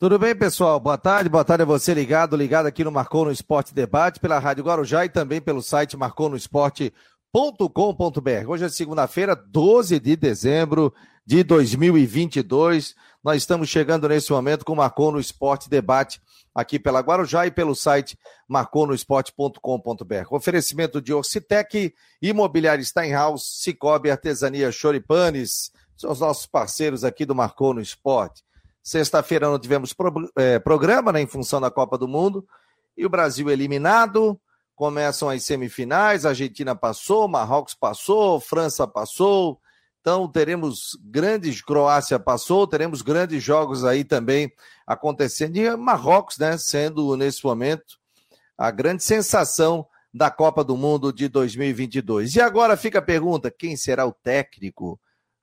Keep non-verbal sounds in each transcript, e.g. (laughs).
Tudo bem, pessoal? Boa tarde, boa tarde a você ligado, ligado aqui no Marcou no Esporte Debate, pela Rádio Guarujá e também pelo site marconosport.com.br. Hoje é segunda-feira, 12 de dezembro de 2022. Nós estamos chegando nesse momento com o Marcou no Esporte Debate aqui pela Guarujá e pelo site marconosport.com.br. Oferecimento de Orcitec, Imobiliário Steinhaus, Cicobi Artesania Choripanes, são os nossos parceiros aqui do Marcou no Esporte. Sexta-feira não tivemos pro, é, programa, né, em função da Copa do Mundo. E o Brasil eliminado. Começam as semifinais. A Argentina passou, Marrocos passou, França passou. Então teremos grandes. Croácia passou, teremos grandes jogos aí também acontecendo. E Marrocos, né, sendo nesse momento a grande sensação da Copa do Mundo de 2022. E agora fica a pergunta: quem será o técnico?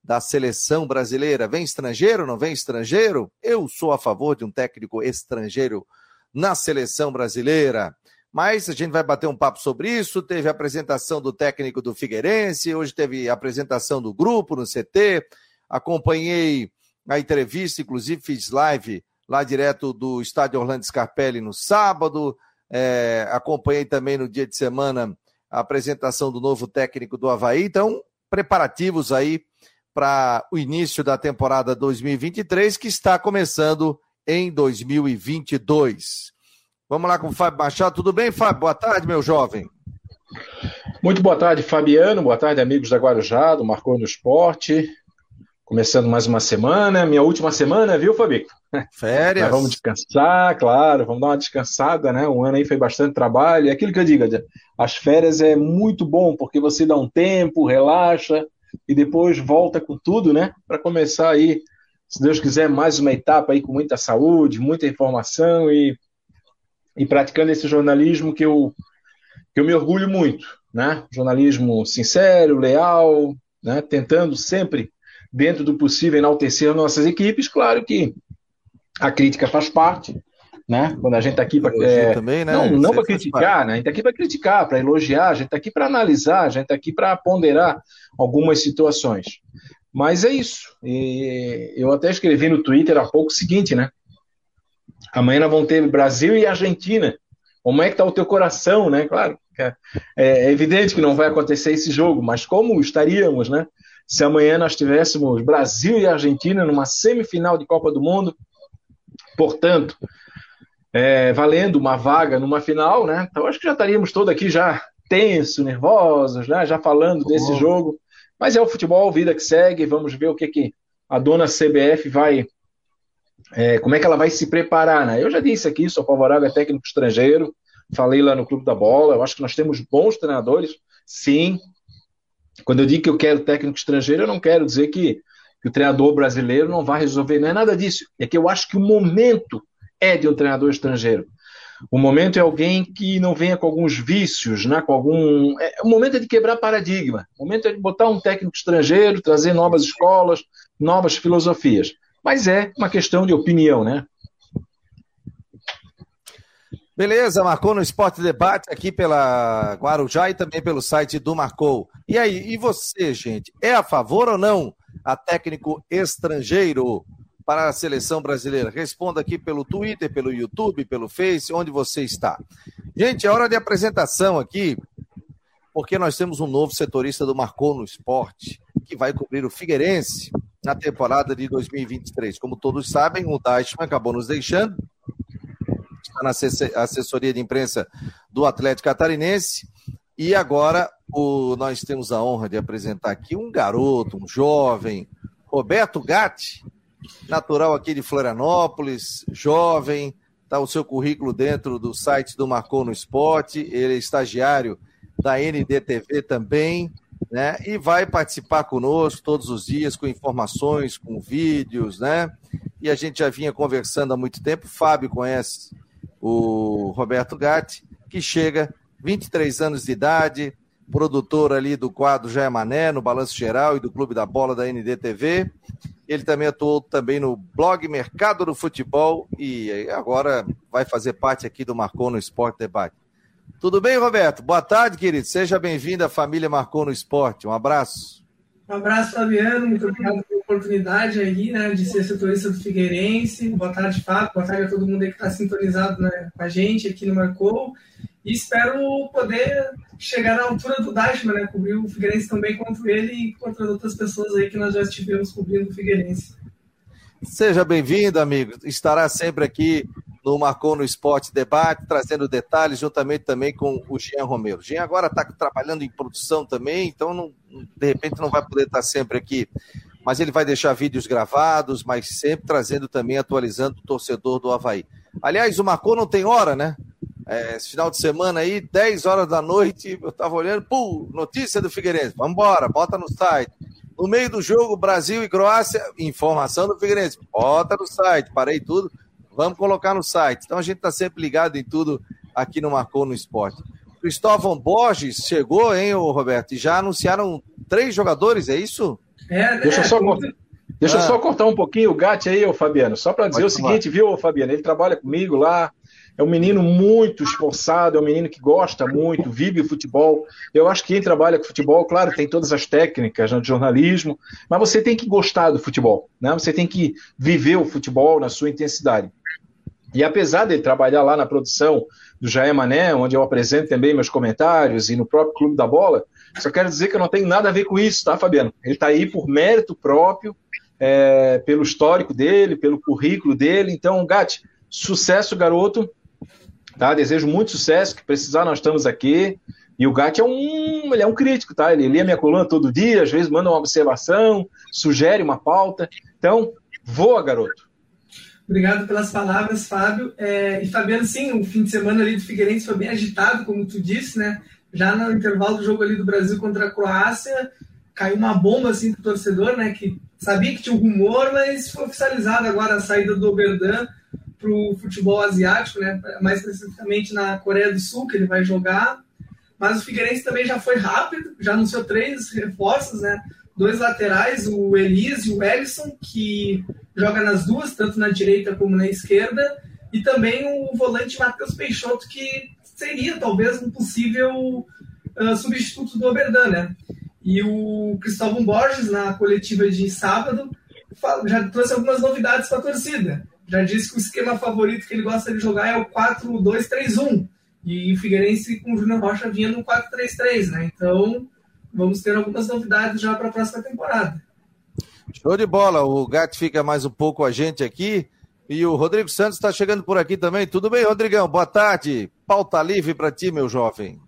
Da seleção brasileira. Vem estrangeiro, não vem estrangeiro? Eu sou a favor de um técnico estrangeiro na seleção brasileira. Mas a gente vai bater um papo sobre isso. Teve a apresentação do técnico do Figueirense, hoje teve a apresentação do grupo no CT. Acompanhei a entrevista, inclusive fiz live lá direto do estádio Orlando Scarpelli no sábado. É, acompanhei também no dia de semana a apresentação do novo técnico do Havaí. Então, preparativos aí para o início da temporada 2023, que está começando em 2022. Vamos lá com o Fábio Machado. Tudo bem, Fábio? Boa tarde, meu jovem. Muito boa tarde, Fabiano. Boa tarde, amigos da Guarujá, do Marcou no Esporte. Começando mais uma semana, minha última semana, viu, Fabico? Férias. vamos descansar, claro, vamos dar uma descansada, né? Um ano aí foi bastante trabalho. E aquilo que eu digo, as férias é muito bom, porque você dá um tempo, relaxa, e depois volta com tudo, né? Para começar aí, se Deus quiser, mais uma etapa aí com muita saúde, muita informação e, e praticando esse jornalismo que eu, que eu me orgulho muito, né? Jornalismo sincero, leal, né? Tentando sempre, dentro do possível, enaltecer nossas equipes. Claro que a crítica faz parte, né? Quando a gente está aqui para é, também, né? não, não para criticar, né? A gente está aqui para criticar, para elogiar, a gente está aqui para analisar, a gente está aqui para ponderar algumas situações. Mas é isso. E eu até escrevi no Twitter há pouco o seguinte, né? Amanhã nós vamos ter Brasil e Argentina. Como é que está o teu coração, né? Claro, é, é evidente que não vai acontecer esse jogo, mas como estaríamos, né? Se amanhã nós tivéssemos Brasil e Argentina numa semifinal de Copa do Mundo, portanto, é, valendo uma vaga numa final, né? Então acho que já estaríamos todos aqui já tenso, nervosos, né? Já falando desse oh. jogo. Mas é o futebol, vida que segue. Vamos ver o que, que a dona CBF vai. É, como é que ela vai se preparar, né? Eu já disse aqui, sou favorável a técnico estrangeiro. Falei lá no Clube da Bola. Eu acho que nós temos bons treinadores, sim. Quando eu digo que eu quero técnico estrangeiro, eu não quero dizer que, que o treinador brasileiro não vai resolver. Não é nada disso. É que eu acho que o momento é de um treinador estrangeiro. O momento é alguém que não venha com alguns vícios, né? com algum. É, o momento é de quebrar paradigma. O momento é de botar um técnico estrangeiro, trazer novas escolas, novas filosofias. Mas é uma questão de opinião, né? Beleza, marcou no Esporte Debate aqui pela Guarujá e também pelo site do Marcou. E aí, e você, gente, é a favor ou não a técnico estrangeiro? Para a seleção brasileira? Responda aqui pelo Twitter, pelo YouTube, pelo Face, onde você está. Gente, é hora de apresentação aqui, porque nós temos um novo setorista do Marcou no Esporte, que vai cobrir o Figueirense na temporada de 2023. Como todos sabem, o Deichmann acabou nos deixando, está na assessoria de imprensa do Atlético Catarinense, e agora o, nós temos a honra de apresentar aqui um garoto, um jovem, Roberto Gatti, natural aqui de Florianópolis, jovem, está o seu currículo dentro do site do Marcou no Esporte, ele é estagiário da NDTV também, né? E vai participar conosco todos os dias com informações, com vídeos, né? E a gente já vinha conversando há muito tempo. Fábio conhece o Roberto Gatti, que chega 23 anos de idade, produtor ali do quadro Jair Mané, no Balanço Geral e do Clube da Bola da NDTV. Ele também atuou também no blog Mercado do Futebol e agora vai fazer parte aqui do Marcou no Esporte Debate. Tudo bem, Roberto? Boa tarde, querido. Seja bem-vindo à família Marcou no Esporte. Um abraço. Um abraço, Fabiano. Muito obrigado pelo oportunidade aí, né, de ser setorista do Figueirense. Boa tarde, Fábio. Boa tarde a todo mundo aí que está sintonizado né, com a gente aqui no Marcou. E espero poder chegar na altura do Dashman, né, cobrir o Figueirense também contra ele e contra as outras pessoas aí que nós já estivemos cobrindo o Figueirense. Seja bem-vindo, amigo. Estará sempre aqui no Marcou no Esporte Debate, trazendo detalhes, juntamente também com o Jean Romero. Jean agora está trabalhando em produção também, então não, de repente não vai poder estar sempre aqui. Mas ele vai deixar vídeos gravados, mas sempre trazendo também, atualizando o torcedor do Havaí. Aliás, o Marcou não tem hora, né? É, esse final de semana aí, 10 horas da noite, eu estava olhando, pô, notícia do Figueirense, vamos embora, bota no site. No meio do jogo, Brasil e Croácia, informação do Figueirense, bota no site, parei tudo, Vamos colocar no site. Então a gente está sempre ligado em tudo aqui no Marcou no Esporte. Cristóvão Borges chegou, hein, Roberto? E já anunciaram três jogadores, é isso? É, Deixa, é, só, deixa ah. só cortar um pouquinho o Gatti aí, ô Fabiano, só para dizer Pode o tomar. seguinte, viu, Fabiano? Ele trabalha comigo lá, é um menino muito esforçado, é um menino que gosta muito, vive o futebol. Eu acho que quem trabalha com futebol, claro, tem todas as técnicas né, de jornalismo, mas você tem que gostar do futebol, né? Você tem que viver o futebol na sua intensidade. E apesar dele trabalhar lá na produção do Jaé Mané, onde eu apresento também meus comentários, e no próprio Clube da Bola, só quero dizer que eu não tenho nada a ver com isso, tá, Fabiano? Ele está aí por mérito próprio, é, pelo histórico dele, pelo currículo dele. Então, Gatti, sucesso, garoto. Tá? Desejo muito sucesso, que precisar nós estamos aqui. E o Gatti é um, ele é um crítico, tá? Ele lê minha coluna todo dia, às vezes manda uma observação, sugere uma pauta. Então, voa, garoto. Obrigado pelas palavras, Fábio. É, e Fabiano, sim, o fim de semana ali do Figueirense foi bem agitado, como tu disse, né? Já no intervalo do jogo ali do Brasil contra a Croácia, caiu uma bomba assim pro torcedor, né? Que sabia que tinha um rumor, mas foi oficializado agora a saída do Oberdan pro futebol asiático, né? Mais especificamente na Coreia do Sul, que ele vai jogar. Mas o Figueirense também já foi rápido, já anunciou três reforços, né? Dois laterais, o Elise e o Ellison, que joga nas duas, tanto na direita como na esquerda, e também o volante Matheus Peixoto, que seria talvez um possível uh, substituto do Oberdan, né? E o Cristóvão Borges, na coletiva de sábado, já trouxe algumas novidades para a torcida. Já disse que o esquema favorito que ele gosta de jogar é o 4-2-3-1. E o Figueirense com o Júnior Rocha vinha no 4-3-3, né? Então, vamos ter algumas novidades já para a próxima temporada. Show de bola. O Gato fica mais um pouco com a gente aqui. E o Rodrigo Santos está chegando por aqui também. Tudo bem, Rodrigão? Boa tarde. Pauta livre para ti, meu jovem.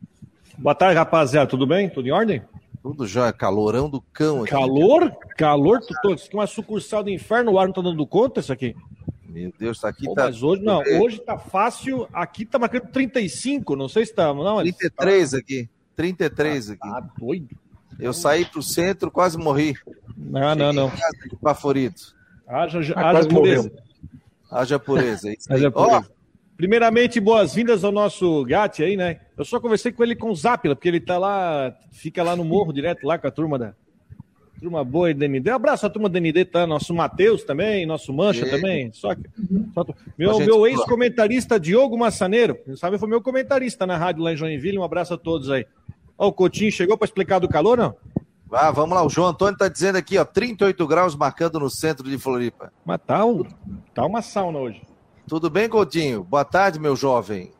Boa tarde, rapaziada. Tudo bem? Tudo em ordem? Tudo já, calorão do cão aqui. Calor? Calor? Tu, é uma sucursal do inferno, o ar não tá dando conta isso aqui? Meu Deus, tá aqui Pô, tá. Mas hoje não, hoje tá fácil. Aqui tá marcando 35, não sei se tá. Não, 33 tá... aqui. 33 aqui. Tá doido. Eu saí pro centro, quase morri. Não, não, não. Favorito. Haja, ah, haja pureza. Haja pureza. (laughs) Haja pureza. Oh. Primeiramente, boas-vindas ao nosso Gatti aí, né? Eu só conversei com ele com o Zapila, porque ele tá lá, fica lá no morro direto, lá com a turma da. Turma boa da ND. Um abraço à turma da ND, tá? Nosso Matheus também, nosso Mancha e... também. Só que. Só... Meu, meu ex-comentarista Diogo Massaneiro, sabe, foi meu comentarista na rádio lá em Joinville. Um abraço a todos aí. Ó, o Coutinho chegou para explicar do calor, não? Ah, vamos lá, o João Antônio está dizendo aqui, ó, 38 graus marcando no centro de Floripa. Mas tá, um, tá uma sauna hoje. Tudo bem, Coutinho? Boa tarde, meu jovem.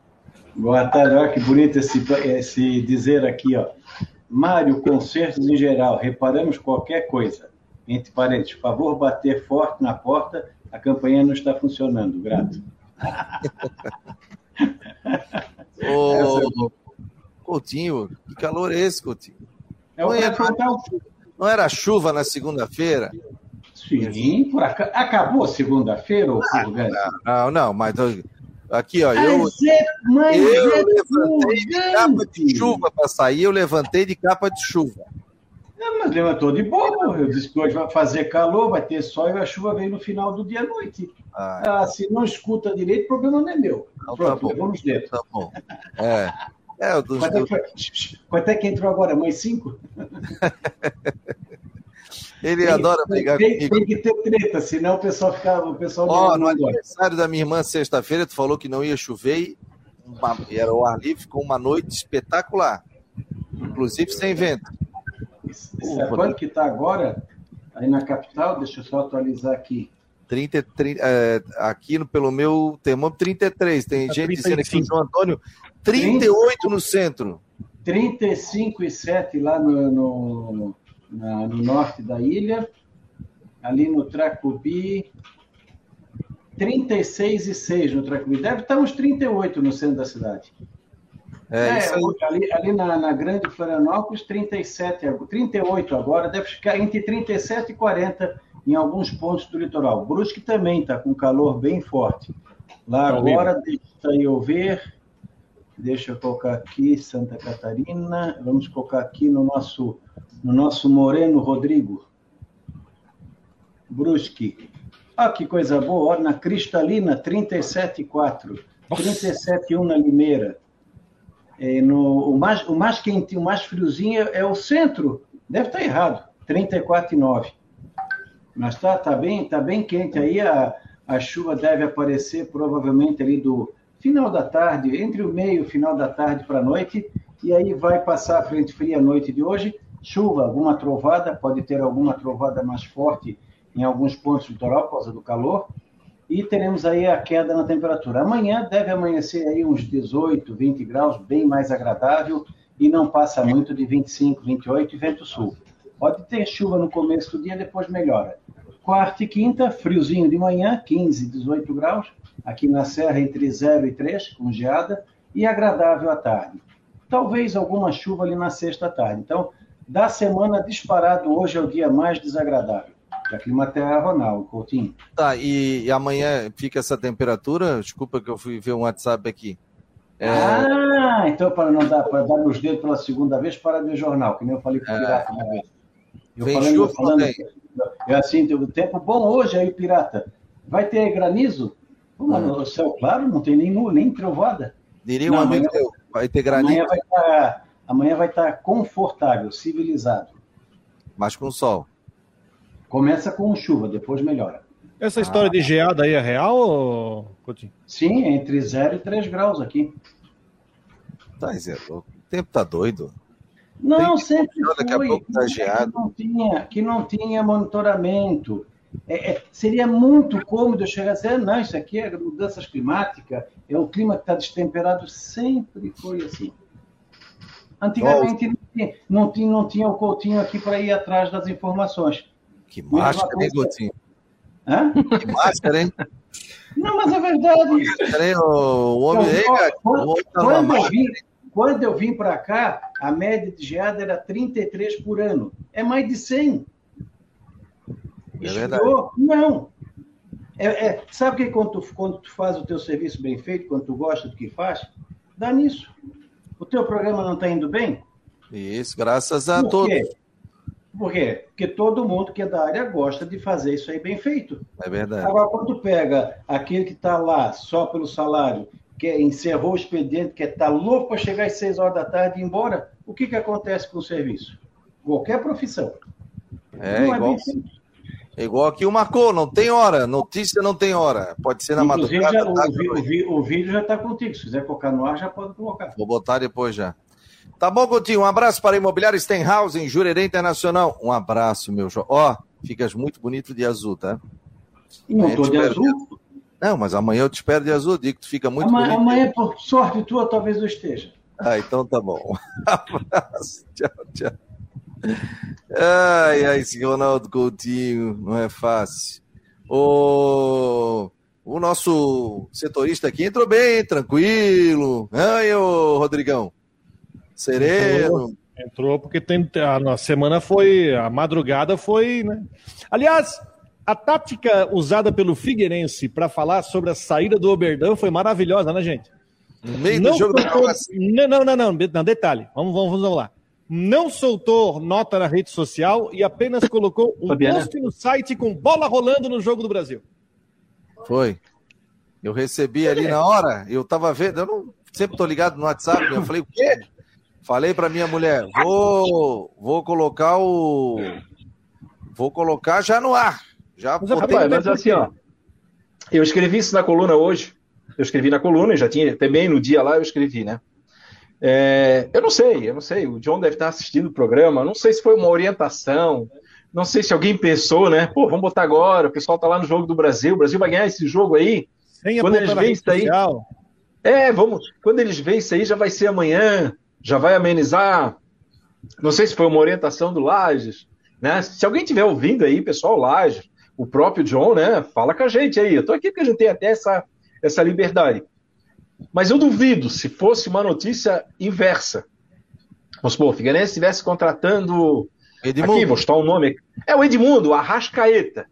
Boa tarde, olha que bonito esse, esse dizer aqui, ó. Mário, concertos em geral, reparamos qualquer coisa. Entre parênteses, favor bater forte na porta, a campanha não está funcionando, grato. (laughs) Ô, Coutinho, que calor é esse, Coutinho? É não, era, não era chuva na segunda-feira? Sim, por ac... acabou segunda-feira, ou ah, não, não, mas aqui, ó, eu, mas é, eu é levantei de capa de chuva para sair, eu levantei de capa de chuva. É, mas levantou de boa, eu disse que hoje vai fazer calor, vai ter sol e a chuva vem no final do dia à noite. Ah, ah, se não escuta direito, o problema não é meu. Então, Pronto, tá bom. Vamos dentro. Tá bom. É. É, o dos, quanto, é que, quanto é que entrou agora? Mais cinco? (laughs) Ele tem, adora brigar tem, comigo. Tem que ter treta, senão o pessoal fica. O pessoal oh, no aniversário da minha irmã, sexta-feira, tu falou que não ia chover e era o ar livre, ficou uma noite espetacular. Inclusive sem vento. Sabe quanto que está agora? Aí na capital, deixa eu só atualizar aqui. 30, 30 é, aqui no, pelo meu termômetro, 33. Tem tá gente 35. dizendo aqui, João Antônio, 38 30, no centro. 35 e 7 lá no, no, na, no norte da ilha. Ali no Tracubi, 36 e 6 no Tracubi. Deve estar uns 38 no centro da cidade. É, é ali, ali na, na, Grande Florianópolis, 37, 38 agora, deve ficar entre 37 e 40 em alguns pontos do litoral. Brusque também está com calor bem forte. Lá tá agora, deixa eu ver, deixa eu colocar aqui Santa Catarina, vamos colocar aqui no nosso, no nosso Moreno Rodrigo. Brusque. Ah, que coisa boa, na Cristalina, 37,4. 37,1 na Limeira. É, no, o, mais, o mais quentinho, o mais friozinho é o centro. Deve estar errado. 34,9. Mas está tá bem, tá bem quente aí. A, a chuva deve aparecer provavelmente ali do final da tarde, entre o meio e o final da tarde para a noite. E aí vai passar a frente fria a noite de hoje. Chuva, alguma trovada, pode ter alguma trovada mais forte em alguns pontos do litoral por causa do calor e teremos aí a queda na temperatura. Amanhã deve amanhecer aí uns 18, 20 graus, bem mais agradável, e não passa muito de 25, 28 e vento sul. Pode ter chuva no começo do dia, depois melhora. Quarta e quinta, friozinho de manhã, 15, 18 graus, aqui na Serra entre 0 e 3, com geada, e agradável à tarde. Talvez alguma chuva ali na sexta tarde. Então, da semana disparado, hoje é o dia mais desagradável. Da Climaterra Ronaldo, Coutinho. Tá, e, e, amanhã fica essa temperatura? Desculpa que eu fui ver um WhatsApp aqui. É... Ah, então para não dar, para dar nos dedos pela segunda vez, para ver jornal, que nem eu falei com o é. Pirata uma vez. Eu Vem falando, chuva, falando, é assim, o tempo bom hoje aí, Pirata. Vai ter granizo? Hum. No céu claro, não tem nem, nem trovada. Diria um amigo amanhã, vai ter granizo. Amanhã vai, estar, amanhã vai estar confortável, civilizado. Mas com sol. Começa com chuva, depois melhora. Essa história ah, de geada aí é real, Coutinho? Sim, entre 0 e 3 graus aqui. Tá, Zé, o tempo tá doido. Não, Tem sempre foi. Daqui a pouco tá. Que não tinha, que não tinha monitoramento. É, é, seria muito cômodo chegar a dizer, não, isso aqui é mudanças climáticas, é o clima que está destemperado. Sempre foi assim. Antigamente não, tinha, não, tinha, não tinha o Coutinho aqui para ir atrás das informações. Que máscara, hein, Gotinho? Hã? Que máscara, hein? Não, mas é verdade. o homem aí, cara. Quando, quando, eu vim, quando eu vim para cá, a média de geada era 33 por ano. É mais de 100. É verdade. Não. É, é, sabe que quando tu, quando tu faz o teu serviço bem feito, quando tu gosta do que faz, dá nisso. O teu programa não está indo bem? Isso, graças a todos. Por quê? Porque todo mundo que é da área gosta de fazer isso aí bem feito. É verdade. Agora, quando tu pega aquele que está lá só pelo salário, que encerrou o expediente, que está louco para chegar às seis horas da tarde e ir embora, o que, que acontece com o serviço? Qualquer profissão. É, não é igual, é igual aqui o marcou, não tem hora. Notícia não tem hora. Pode ser na Inclusive, madrugada. Já, o, o, o, vídeo já está contigo. Se quiser colocar no ar, já pode colocar. Vou botar depois já. Tá bom, Coutinho? Um abraço para a Imobiliária Stenhouse, em Jurerê Internacional. Um abraço, meu jovem. Ó, ficas muito bonito de azul, tá? Não tô de azul? Não, mas amanhã eu te espero de azul. Digo que tu fica muito amanhã, bonito. Amanhã, por sorte tua, talvez eu esteja. Ah, então tá bom. (laughs) Abraço. Tchau, tchau. Ai, ai, esse Ronaldo Coutinho, não é fácil. O, o nosso setorista aqui entrou bem, tranquilo. Ai, ô Rodrigão. Sereno. Entrou, porque tem, a, a semana foi, a madrugada foi, né? Aliás, a tática usada pelo Figueirense para falar sobre a saída do Oberdan foi maravilhosa, né, gente? No meio não do jogo soltou, da não, não, não, não, não, detalhe. Vamos, vamos, vamos lá. Não soltou nota na rede social e apenas colocou um Fabiana. post no site com bola rolando no jogo do Brasil. Foi. Eu recebi ali na hora, eu tava vendo, eu não sempre tô ligado no WhatsApp, eu falei, o quê? Falei para minha mulher, vou, vou colocar o. Vou colocar já no ar. Já mas, rapaz, mas assim, ó. Eu escrevi isso na coluna hoje. Eu escrevi na coluna, já tinha, também no dia lá eu escrevi, né? É, eu não sei, eu não sei. O John deve estar assistindo o programa. Não sei se foi uma orientação, não sei se alguém pensou, né? Pô, vamos botar agora, o pessoal tá lá no jogo do Brasil, o Brasil vai ganhar esse jogo aí. Sem quando eles veem isso aí. É, vamos. Quando eles veem isso aí, já vai ser amanhã, já vai amenizar. Não sei se foi uma orientação do Lages, né? Se alguém tiver ouvindo aí, pessoal, Lages, o próprio John, né? Fala com a gente aí. Eu tô aqui porque a gente tem até essa, essa liberdade. Mas eu duvido se fosse uma notícia inversa. Vamos supor, o Figueirense estivesse contratando. Edmundo. Aqui, vou chutar um nome. É o Edmundo, Arrascaeta.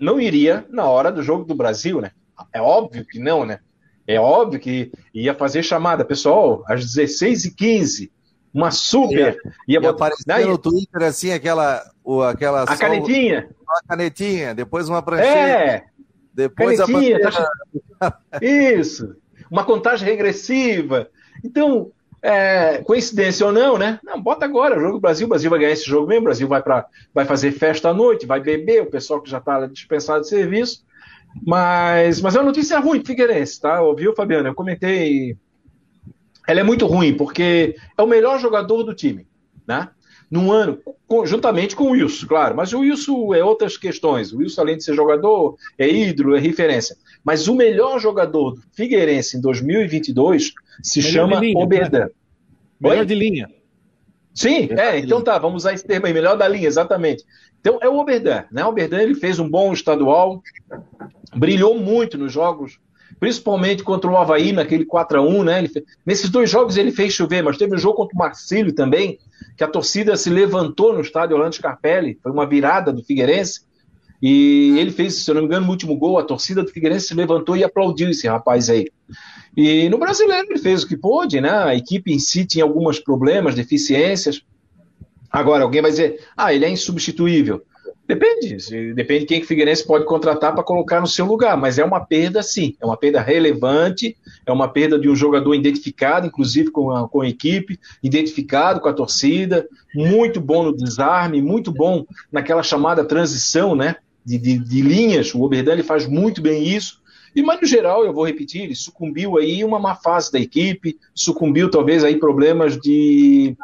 Não iria na hora do jogo do Brasil, né? É óbvio que não, né? É óbvio que ia fazer chamada. Pessoal, às 16h15, uma super. Ia, ia botar no Twitter assim, aquela. O, aquela a canetinha. Uma canetinha, depois uma prancheta. É! Depois canetinha, a tá... Isso! Uma contagem regressiva. Então, é, coincidência ou não, né? Não, bota agora, jogo Brasil, o Brasil vai ganhar esse jogo mesmo, o Brasil vai, pra, vai fazer festa à noite, vai beber, o pessoal que já está dispensado de serviço. Mas, mas é uma notícia ruim Figueirense, tá? Ouviu, Fabiano? Eu comentei. Ela é muito ruim, porque é o melhor jogador do time, né? Num ano, juntamente com o Wilson, claro. Mas o Wilson é outras questões. O Wilson, além de ser jogador, é ídolo, é referência. Mas o melhor jogador do Figueirense em 2022 se melhor chama Oberdan. Né? Melhor de linha. Sim, é, então tá, vamos usar esse termo aí, melhor da linha, exatamente. Então é o Oberdan, né? O Oberdan ele fez um bom estadual, brilhou muito nos jogos, principalmente contra o Havaí naquele 4 a 1 né? Fez... nesses dois jogos ele fez chover, mas teve um jogo contra o Marcílio também, que a torcida se levantou no estádio Orlando Scarpelli, foi uma virada do Figueirense, e ele fez, se eu não me engano, o último gol, a torcida do Figueirense se levantou e aplaudiu esse rapaz aí. E no brasileiro ele fez o que pôde, né? A equipe em si tinha alguns problemas, deficiências. Agora, alguém vai dizer, ah, ele é insubstituível. Depende, depende de quem que o Figueirense pode contratar para colocar no seu lugar, mas é uma perda sim, é uma perda relevante, é uma perda de um jogador identificado, inclusive com a, com a equipe, identificado com a torcida, muito bom no desarme, muito bom naquela chamada transição, né, de, de, de linhas, o Oberdan ele faz muito bem isso, e, mas no geral, eu vou repetir, ele sucumbiu aí uma má fase da equipe, sucumbiu talvez aí problemas de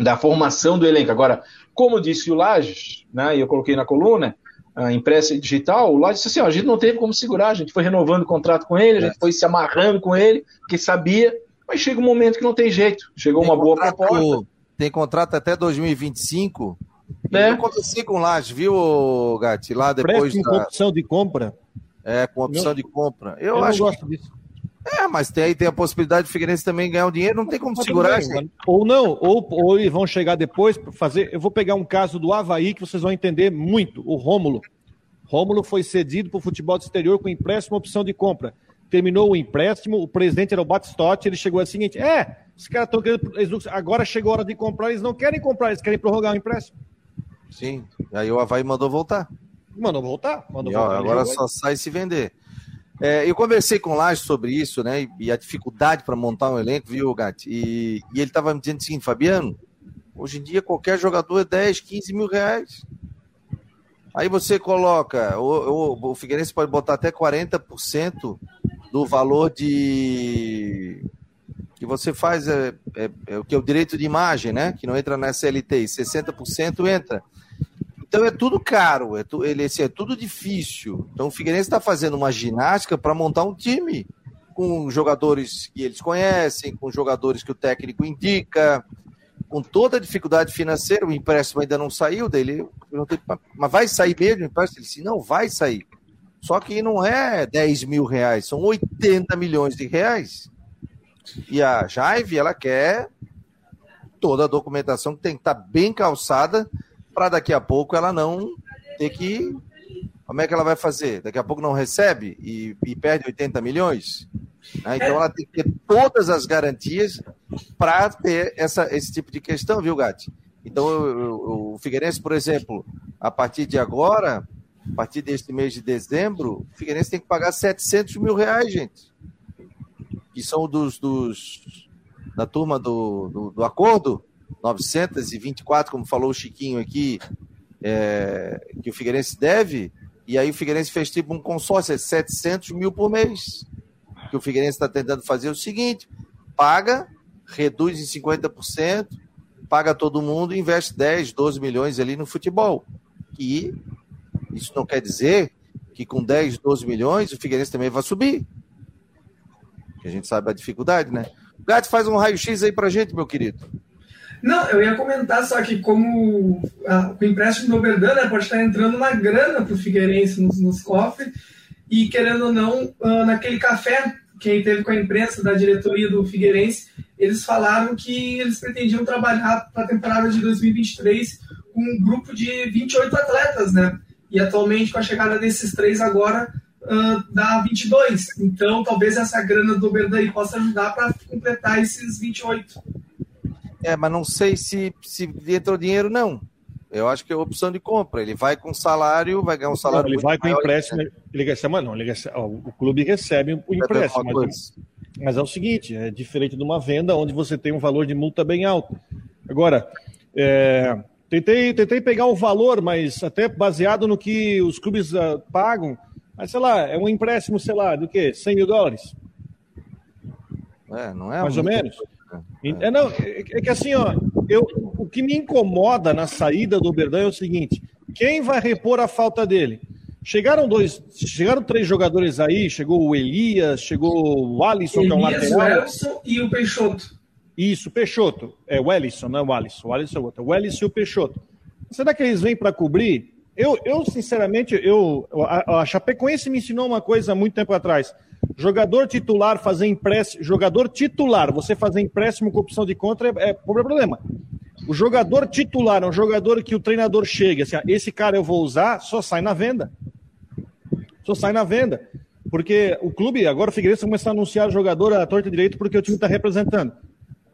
da formação do elenco. Agora, como disse o Lages, né, e eu coloquei na coluna, a impressa e digital, o Lages disse assim, ó, a gente não teve como segurar, a gente foi renovando o contrato com ele, a gente foi se amarrando com ele, porque sabia, mas chega um momento que não tem jeito. Chegou tem uma boa proposta. Tem contrato até 2025. É. Eu conversei com o Lages, viu, Gatti? Lá depois. Preste da... opção de compra. É, com opção de compra. Eu, eu acho que... disso. É, mas tem aí tem a possibilidade de Figueirense também ganhar o dinheiro, não tem como segurar. Bem, ou não, ou, ou vão chegar depois para fazer. Eu vou pegar um caso do Havaí que vocês vão entender muito, o Rômulo. Rômulo foi cedido para o futebol do exterior com empréstimo opção de compra. Terminou o empréstimo, o presidente era o Batistotti, ele chegou assim, é, os caras estão querendo, agora chegou a hora de comprar, eles não querem comprar, eles querem prorrogar o empréstimo. Sim, aí o Havaí mandou voltar. Mandou voltar. Mandou e, ó, voltar agora só sai se vender. É, eu conversei com o Laje sobre isso, né? E a dificuldade para montar um elenco, viu, Gatti? E, e ele estava me dizendo o seguinte, Fabiano, hoje em dia qualquer jogador é 10, 15 mil reais. Aí você coloca, o, o, o Figueirense pode botar até 40% do valor de que você faz é, é, é, o que é o direito de imagem, né? Que não entra na SLT, e 60% entra. Então é tudo caro, é, tu, ele, assim, é tudo difícil. Então o Figueirense está fazendo uma ginástica para montar um time com jogadores que eles conhecem, com jogadores que o técnico indica, com toda a dificuldade financeira, o empréstimo ainda não saiu dele. Mas vai sair mesmo o empréstimo? Ele disse, não, vai sair. Só que não é 10 mil reais, são 80 milhões de reais. E a Jaive, ela quer toda a documentação que tem que estar tá bem calçada para daqui a pouco ela não ter que. Como é que ela vai fazer? Daqui a pouco não recebe e, e perde 80 milhões? Né? Então ela tem que ter todas as garantias para ter essa, esse tipo de questão, viu, Gatti? Então o Figueirense, por exemplo, a partir de agora, a partir deste mês de dezembro, o Figueirense tem que pagar 700 mil reais, gente. Que são dos, dos da turma do, do, do acordo, 924, como falou o Chiquinho aqui, é, que o Figueirense deve, e aí o Figueirense fez tipo um consórcio, é 700 mil por mês. que o Figueirense está tentando fazer o seguinte: paga, reduz em 50%, paga todo mundo e investe 10, 12 milhões ali no futebol. E isso não quer dizer que com 10, 12 milhões o Figueirense também vai subir. Que a gente sabe a dificuldade, né? O Gato faz um raio-x aí pra gente, meu querido. Não, eu ia comentar só que como a, o empréstimo do Oberdan né, pode estar entrando uma grana para o Figueirense nos, nos, cofres e querendo ou não, uh, naquele café que teve com a imprensa da diretoria do Figueirense, eles falaram que eles pretendiam trabalhar para a temporada de 2023 com um grupo de 28 atletas, né? E atualmente com a chegada desses três agora uh, dá 22. Então talvez essa grana do Oberdan possa ajudar para completar esses 28. É, mas não sei se, se entrou dinheiro, não. Eu acho que é opção de compra. Ele vai com salário, vai ganhar um salário. Não, ele vai com empréstimo. Ele recebe, não, ele recebe, o clube recebe o empréstimo. Mas, mas, é o seguinte: é diferente de uma venda onde você tem um valor de multa bem alto. Agora, é, tentei, tentei pegar o valor, mas até baseado no que os clubes uh, pagam. Mas sei lá, é um empréstimo, sei lá, do quê? 100 mil dólares? É, não é? Mais ou menos. É, não, é, é, que assim, ó, eu, o que me incomoda na saída do Berdan é o seguinte: quem vai repor a falta dele? Chegaram dois, chegaram três jogadores aí, chegou o Elias, chegou o Alisson, Elias, que é um lateral. O Elson e o Peixoto. Isso, Peixoto. É o Ellison, não é o Alisson. O Alisson é o outro. O Ellison e o Peixoto. Será que eles vêm para cobrir? Eu, eu, sinceramente, eu, a, a Chapecoense me ensinou uma coisa há muito tempo atrás. Jogador titular fazer empréstimo, jogador titular, você fazer empréstimo com opção de contra é, é problema. O jogador titular é um jogador que o treinador chega, assim, esse cara eu vou usar, só sai na venda. Só sai na venda. Porque o clube, agora o Figueirense começa a anunciar jogador à torta direito porque o time está representando.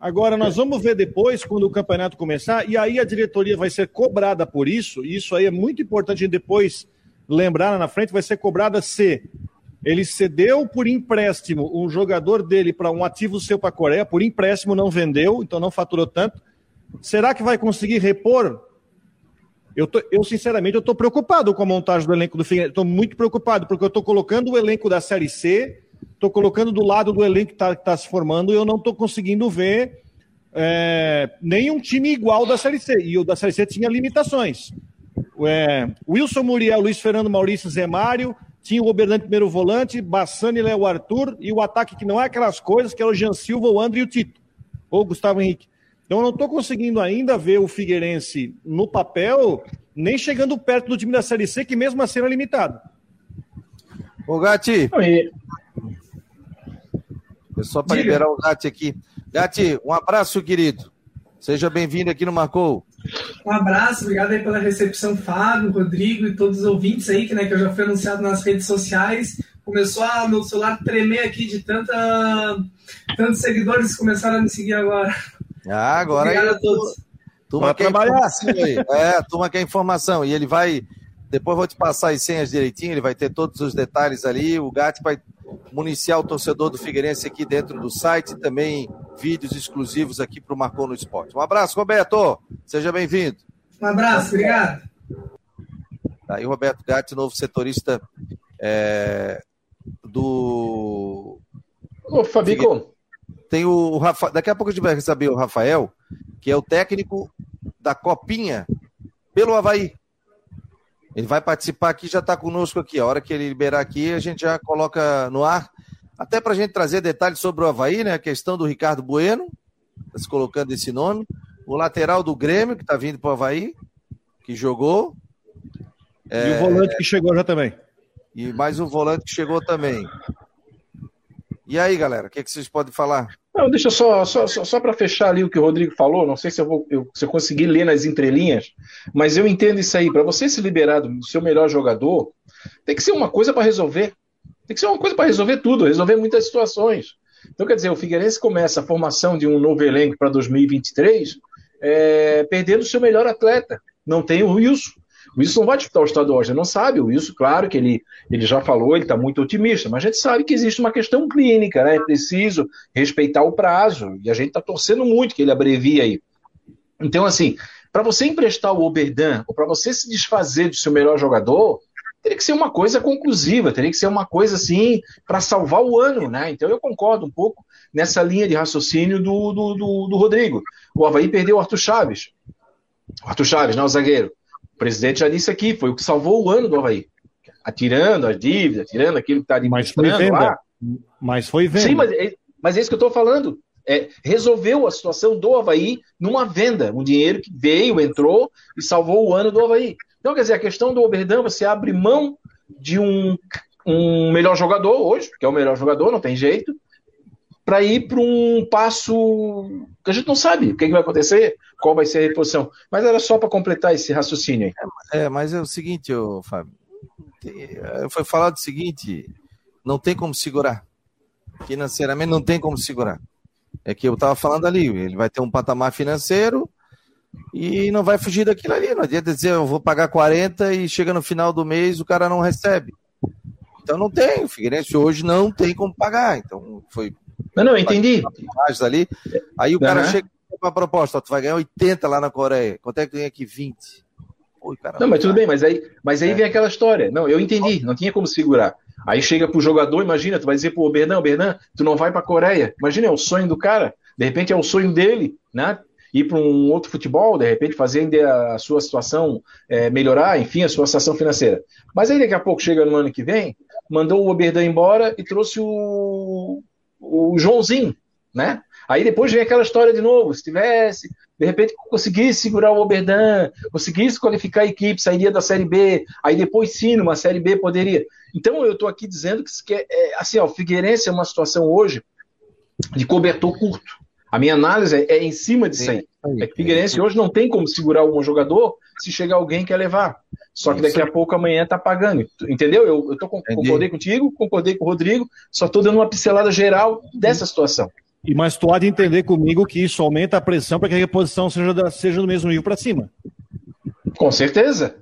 Agora, nós vamos ver depois, quando o campeonato começar, e aí a diretoria vai ser cobrada por isso, e isso aí é muito importante depois lembrar na frente, vai ser cobrada se ele cedeu por empréstimo um jogador dele para um ativo seu para a Coreia, por empréstimo não vendeu, então não faturou tanto. Será que vai conseguir repor? Eu, tô, eu sinceramente, eu estou preocupado com a montagem do elenco do Figueirense. Estou muito preocupado, porque eu estou colocando o elenco da Série C, estou colocando do lado do elenco que está tá se formando e eu não estou conseguindo ver é, nenhum time igual da Série C. E o da Série C tinha limitações. É, Wilson Muriel, Luiz Fernando Maurício, Zé Mário, tinha o Oberdan primeiro volante, Bassani, Léo Arthur, e o ataque que não é aquelas coisas, que é o Jean Silva, o André e o Tito, ou o Gustavo Henrique. Então eu não estou conseguindo ainda ver o Figueirense no papel, nem chegando perto do time da Série C, que mesmo assim era limitado. Ô Gati, é só para liberar o Gati aqui. Gati, um abraço, querido. Seja bem-vindo aqui no Marcou. Um abraço, obrigado aí pela recepção, Fábio, Rodrigo e todos os ouvintes aí, que, né, que eu já fui anunciado nas redes sociais. Começou a meu celular tremer aqui de tanta, tantos seguidores que começaram a me seguir agora. Ah, agora Obrigado aí, a todos. Turma quer informação aí. (laughs) É, turma quer informação. E ele vai. Depois vou te passar as senhas direitinho, ele vai ter todos os detalhes ali. O Gatti vai municiar o torcedor do Figueirense aqui dentro do site e também vídeos exclusivos aqui para o Marcou no Esporte. Um abraço, Roberto. Seja bem-vindo. Um abraço, obrigado. Tá aí o Roberto Gatti, novo setorista é, do. Ô, Fabico. Tem o Rafa... Daqui a pouco a gente vai receber o Rafael, que é o técnico da Copinha pelo Havaí. Ele vai participar aqui, já está conosco aqui. A hora que ele liberar aqui, a gente já coloca no ar. Até para a gente trazer detalhes sobre o Havaí, né? A questão do Ricardo Bueno, está se colocando esse nome. O lateral do Grêmio, que está vindo para o Havaí, que jogou. E é... o volante que chegou já também. E mais um volante que chegou também. E aí, galera, o que, é que vocês podem falar? Não, deixa só, só, só, só para fechar ali o que o Rodrigo falou, não sei se eu vou eu, se eu ler nas entrelinhas, mas eu entendo isso aí. Para você se liberar do seu melhor jogador, tem que ser uma coisa para resolver. Tem que ser uma coisa para resolver tudo, resolver muitas situações. Então, quer dizer, o Figueirense começa a formação de um novo elenco para 2023 é, perdendo o seu melhor atleta. Não tem o Wilson. O Wilson não vai disputar o estadual, a gente não sabe. O Wilson, claro que ele, ele já falou, ele está muito otimista, mas a gente sabe que existe uma questão clínica, né? É preciso respeitar o prazo, e a gente está torcendo muito que ele abrevie aí. Então, assim, para você emprestar o Oberdan, ou para você se desfazer do seu melhor jogador, teria que ser uma coisa conclusiva, teria que ser uma coisa assim para salvar o ano, né? Então eu concordo um pouco nessa linha de raciocínio do, do, do, do Rodrigo. O Havaí perdeu o Arthur Chaves. O Arthur Chaves, né, o zagueiro. O presidente já disse aqui, foi o que salvou o ano do Havaí. Atirando as dívidas, atirando aquilo que está administrando lá. Mas foi venda. Sim, mas, é, mas é isso que eu estou falando. É, resolveu a situação do Havaí numa venda. Um dinheiro que veio, entrou e salvou o ano do Havaí. Então, quer dizer, a questão do Oberdan, você abre mão de um, um melhor jogador hoje, que é o melhor jogador, não tem jeito, para ir para um passo que a gente não sabe o que, é que, vai acontecer, qual vai ser a reposição. Mas era só para completar esse raciocínio aí. É, mas é o seguinte, ô, Fábio. Foi falado o seguinte: não tem como segurar. Financeiramente não tem como segurar. É que eu estava falando ali, ele vai ter um patamar financeiro e não vai fugir daquilo ali. Não adianta dizer, eu vou pagar 40 e chega no final do mês o cara não recebe. Então não tem, o Figueirense hoje não tem como pagar. Então foi. Não, não, entendi. Ali. Aí o cara uhum. chega com a proposta, tu vai ganhar 80 lá na Coreia. Quanto é que ganha aqui? 20. Oi, cara, não, mas tudo bem, mas aí, mas aí é. vem aquela história. Não, eu entendi, não tinha como segurar. Aí chega pro jogador, imagina, tu vai dizer pro Bernan, Bernan, tu não vai pra Coreia. Imagina, é o sonho do cara. De repente é o sonho dele, né? Ir para um outro futebol, de repente fazer ainda a sua situação é, melhorar, enfim, a sua situação financeira. Mas aí daqui a pouco chega no ano que vem, mandou o Oberdan embora e trouxe o, o Joãozinho, né? Aí depois vem aquela história de novo, se tivesse, de repente conseguisse segurar o Oberdan, conseguisse qualificar a equipe, sairia da Série B, aí depois sim, numa Série B poderia. Então eu estou aqui dizendo que, é, é, assim, ó, o Figueirense é uma situação hoje de cobertor curto. A minha análise é, é em cima disso aí. É que Figueirense hoje não tem como segurar um jogador se chegar alguém que quer levar. Só que daqui a pouco amanhã tá pagando. Entendeu? Eu, eu tô, concordei contigo, concordei com o Rodrigo, só estou dando uma pincelada geral dessa situação. E mas tu há de entender comigo que isso aumenta a pressão para que a reposição seja, da, seja do mesmo nível para cima. Com certeza.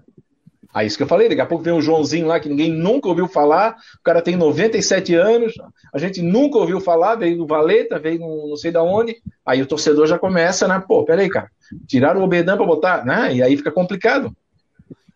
Aí isso que eu falei, daqui a pouco vem o Joãozinho lá que ninguém nunca ouviu falar, o cara tem 97 anos, a gente nunca ouviu falar, veio do Valeta, veio no, não sei da onde, aí o torcedor já começa, né? Pô, peraí, cara, tiraram o Obedan para botar, né? E aí fica complicado.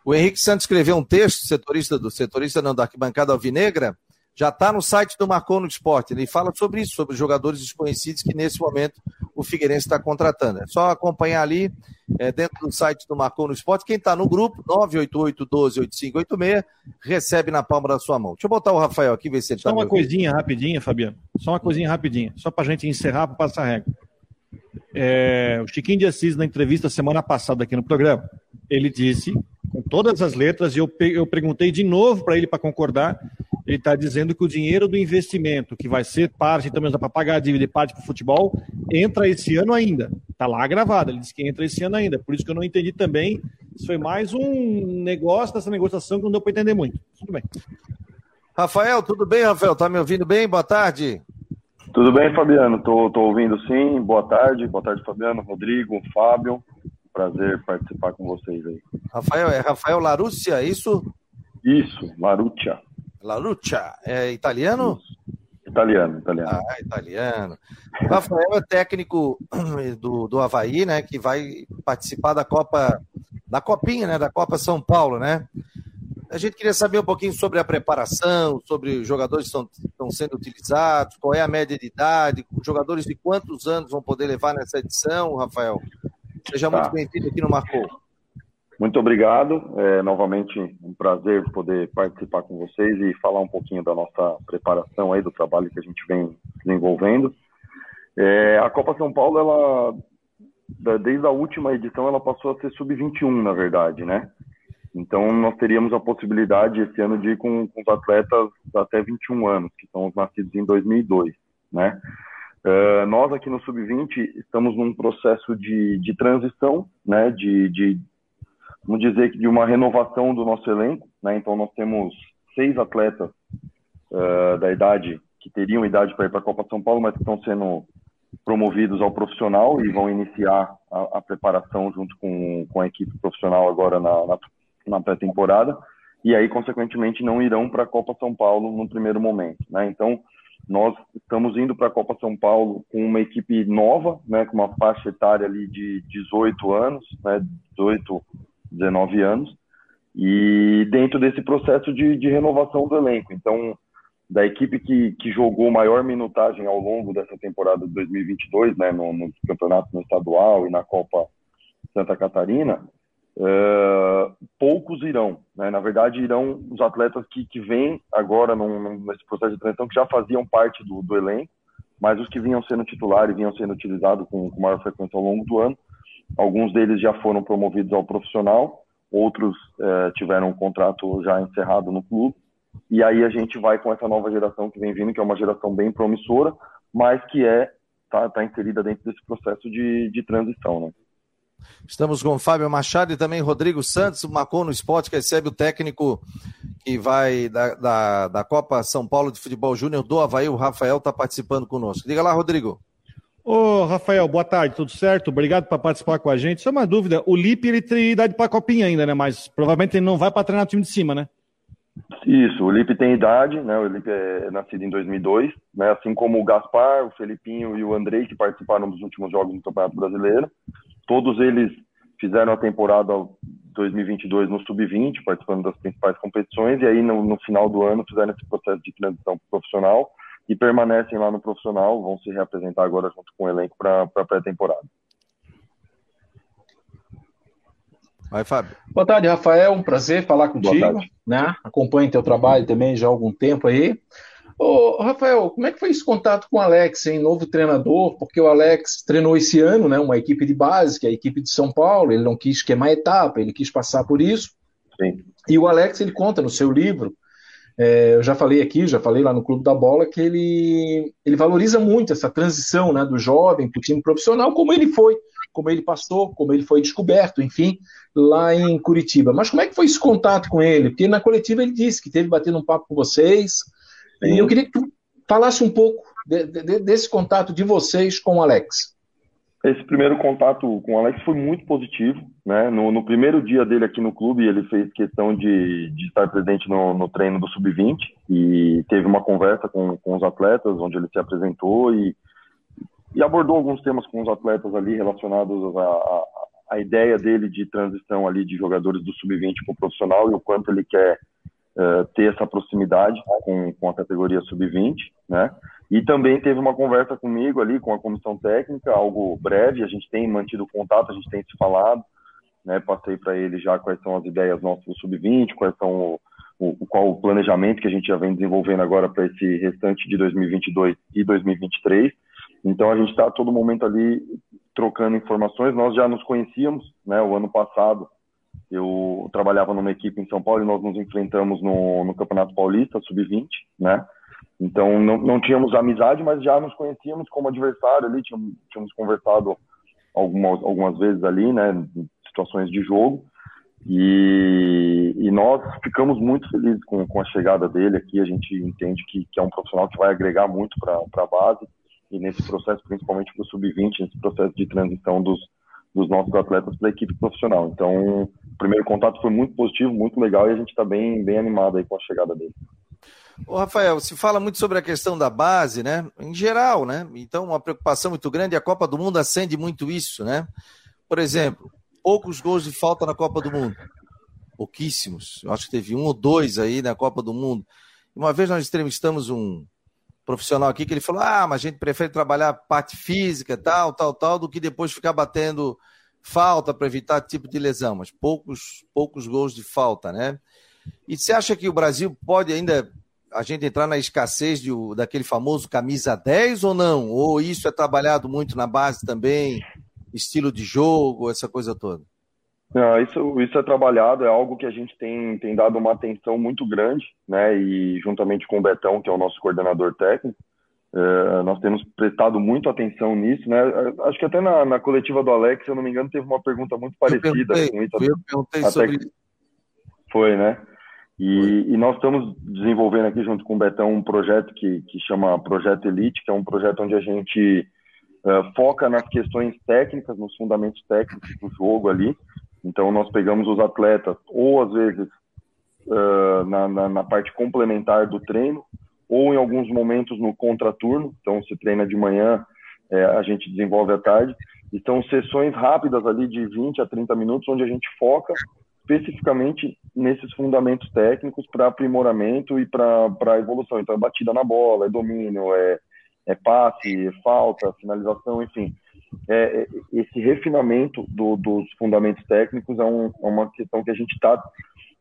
O Henrique Santos escreveu um texto, setorista do setorista não, da arquibancada alvinegra, já está no site do Marcou no Esporte. Ele fala sobre isso, sobre jogadores desconhecidos que nesse momento o Figueirense está contratando. É só acompanhar ali é, dentro do site do Marcou no Esporte. Quem está no grupo, 988-12-8586, recebe na palma da sua mão. Deixa eu botar o Rafael aqui, ver se ele está. Só uma coisinha rapidinha, Fabiano. Só uma coisinha rapidinha, só para a gente encerrar para passar a regra. É, o Chiquinho de Assis, na entrevista semana passada aqui no programa, ele disse, com todas as letras, e eu, eu perguntei de novo para ele para concordar, ele está dizendo que o dinheiro do investimento, que vai ser parte também para pagar a dívida e parte para o futebol, entra esse ano ainda. Está lá gravado, ele disse que entra esse ano ainda. Por isso que eu não entendi também. Isso foi mais um negócio dessa negociação que não deu para entender muito. Tudo bem. Rafael, tudo bem, Rafael? Tá me ouvindo bem? Boa tarde. Tudo bem, Fabiano? Tô, tô ouvindo sim. Boa tarde. Boa tarde, Fabiano, Rodrigo, Fábio. Prazer participar com vocês aí. Rafael, é Rafael Larúcia, é isso? Isso, Laruccia. Laruccia, é italiano? Italiano, italiano. Ah, italiano. Rafael é técnico (clears throat) do, do Havaí, né? Que vai participar da Copa, da Copinha, né? Da Copa São Paulo, né? A gente queria saber um pouquinho sobre a preparação, sobre os jogadores que estão, estão sendo utilizados, qual é a média de idade, jogadores de quantos anos vão poder levar nessa edição, Rafael? Seja tá. muito bem-vindo aqui no Marcou. Muito obrigado. É, novamente, um prazer poder participar com vocês e falar um pouquinho da nossa preparação aí, do trabalho que a gente vem desenvolvendo. É, a Copa São Paulo, ela, desde a última edição, ela passou a ser sub-21, na verdade, né? Então, nós teríamos a possibilidade esse ano de ir com, com os atletas até 21 anos, que são os nascidos em 2002, né? Uh, nós aqui no Sub-20 estamos num processo de, de transição, né? De, de, vamos dizer que de uma renovação do nosso elenco, né? Então, nós temos seis atletas uh, da idade que teriam idade para ir para a Copa São Paulo, mas que estão sendo promovidos ao profissional e vão iniciar a, a preparação junto com, com a equipe profissional agora na, na na pré-temporada, e aí, consequentemente, não irão para a Copa São Paulo no primeiro momento. Né? Então, nós estamos indo para a Copa São Paulo com uma equipe nova, né, com uma faixa etária ali de 18 anos, né, 18, 19 anos, E dentro desse processo de, de renovação do elenco. Então, da equipe que, que jogou maior minutagem ao longo dessa temporada de 2022, né, no, no campeonato no estadual e na Copa Santa Catarina, uh, poucos irão. Né? Na verdade, irão os atletas que, que vêm agora num, nesse processo de transição, que já faziam parte do, do elenco, mas os que vinham sendo titulares e vinham sendo utilizados com, com maior frequência ao longo do ano, alguns deles já foram promovidos ao profissional, outros uh, tiveram um contrato já encerrado no clube, e aí a gente vai com essa nova geração que vem vindo, que é uma geração bem promissora, mas que é tá, tá inserida dentro desse processo de, de transição, né? Estamos com Fábio Machado e também Rodrigo Santos, o Macon no Esporte, que recebe o técnico que vai da, da, da Copa São Paulo de Futebol Júnior do Havaí, o Rafael está participando conosco. Diga lá, Rodrigo. Ô, Rafael, boa tarde, tudo certo? Obrigado por participar com a gente. Só uma dúvida, o Lipe ele tem idade para Copinha ainda, né? Mas provavelmente ele não vai para treinar o time de cima, né? Isso, o Lipe tem idade, né? O Lipe é nascido em 2002, né? Assim como o Gaspar, o Felipinho e o Andrei, que participaram dos últimos jogos do Campeonato Brasileiro. Todos eles fizeram a temporada 2022 no Sub-20, participando das principais competições, e aí no, no, final do ano fizeram esse processo de transição profissional e permanecem lá no profissional, vão se reapresentar agora junto com o elenco para a pré-temporada. Vai, Fábio. Boa tarde, Rafael. Um prazer falar contigo. Né? Acompanho teu trabalho também já há algum tempo aí. Ô, Rafael, como é que foi esse contato com o Alex, hein? Novo treinador, porque o Alex treinou esse ano, né? Uma equipe de base, que é a equipe de São Paulo. Ele não quis queimar etapa, ele quis passar por isso. Sim. E o Alex, ele conta no seu livro, é, eu já falei aqui, já falei lá no Clube da Bola, que ele, ele valoriza muito essa transição né, do jovem para o time profissional, como ele foi, como ele passou, como ele foi descoberto, enfim, lá em Curitiba. Mas como é que foi esse contato com ele? Porque na coletiva ele disse que teve batendo um papo com vocês, Sim. e eu queria que tu falasse um pouco de, de, desse contato de vocês com o Alex. Esse primeiro contato com o Alex foi muito positivo, né? No, no primeiro dia dele aqui no clube, ele fez questão de, de estar presente no, no treino do Sub-20 e teve uma conversa com, com os atletas, onde ele se apresentou e, e abordou alguns temas com os atletas ali relacionados à, ideia dele de transição ali de jogadores do Sub-20 para o profissional e o quanto ele quer uh, ter essa proximidade com, com a categoria Sub-20, né? E também teve uma conversa comigo ali, com a comissão técnica, algo breve, a gente tem mantido contato, a gente tem se falado, né? Passei para ele já quais são as ideias nossas do Sub-20, quais são o, o, qual o planejamento que a gente já vem desenvolvendo agora para esse restante de 2022 e 2023. Então a gente está todo momento ali trocando informações. Nós já nos conhecíamos, né? O ano passado eu trabalhava numa equipe em São Paulo e nós nos enfrentamos no, no Campeonato Paulista Sub-20, né? Então, não, não tínhamos amizade, mas já nos conhecíamos como adversário ali, tínhamos, tínhamos conversado algumas, algumas vezes ali, né, situações de jogo. E, e nós ficamos muito felizes com, com a chegada dele aqui. A gente entende que, que é um profissional que vai agregar muito para a base e nesse processo, principalmente para o sub-20, nesse processo de transição dos, dos nossos atletas para a equipe profissional. Então, o primeiro contato foi muito positivo, muito legal e a gente está bem, bem animado aí com a chegada dele. Ô, Rafael, se fala muito sobre a questão da base, né? Em geral, né? Então, uma preocupação muito grande, a Copa do Mundo acende muito isso, né? Por exemplo, poucos gols de falta na Copa do Mundo. Pouquíssimos. Eu acho que teve um ou dois aí na Copa do Mundo. Uma vez nós entrevistamos um profissional aqui que ele falou: ah, mas a gente prefere trabalhar parte física, tal, tal, tal, do que depois ficar batendo falta para evitar tipo de lesão. Mas poucos, poucos gols de falta, né? E você acha que o Brasil pode ainda a gente entrar na escassez de, daquele famoso camisa 10 ou não? Ou isso é trabalhado muito na base também, estilo de jogo, essa coisa toda? Não, isso, isso é trabalhado, é algo que a gente tem, tem dado uma atenção muito grande, né? E juntamente com o Betão, que é o nosso coordenador técnico, é, nós temos prestado muito atenção nisso, né? Acho que até na, na, coletiva do Alex, se eu não me engano, teve uma pergunta muito parecida com isso. Eu perguntei sobre isso. Foi, né? E, e, nós estamos desenvolvendo aqui junto com o Betão um projeto que, que chama Projeto Elite, que é um projeto onde a gente uh, foca nas questões técnicas, nos fundamentos técnicos do jogo ali. Então nós pegamos os atletas, ou às vezes uh, na, na, na, parte complementar do treino, ou em alguns momentos no contraturno. Então se treina de manhã, é, a gente desenvolve à tarde. E são sessões rápidas ali de 20 a 30 minutos, onde a gente foca especificamente nesses fundamentos técnicos para aprimoramento e para evolução. Então, é batida na bola, é domínio, é, é passe, é falta, finalização, enfim. É, é, esse refinamento do, dos fundamentos técnicos é, um, é, uma questão que a gente está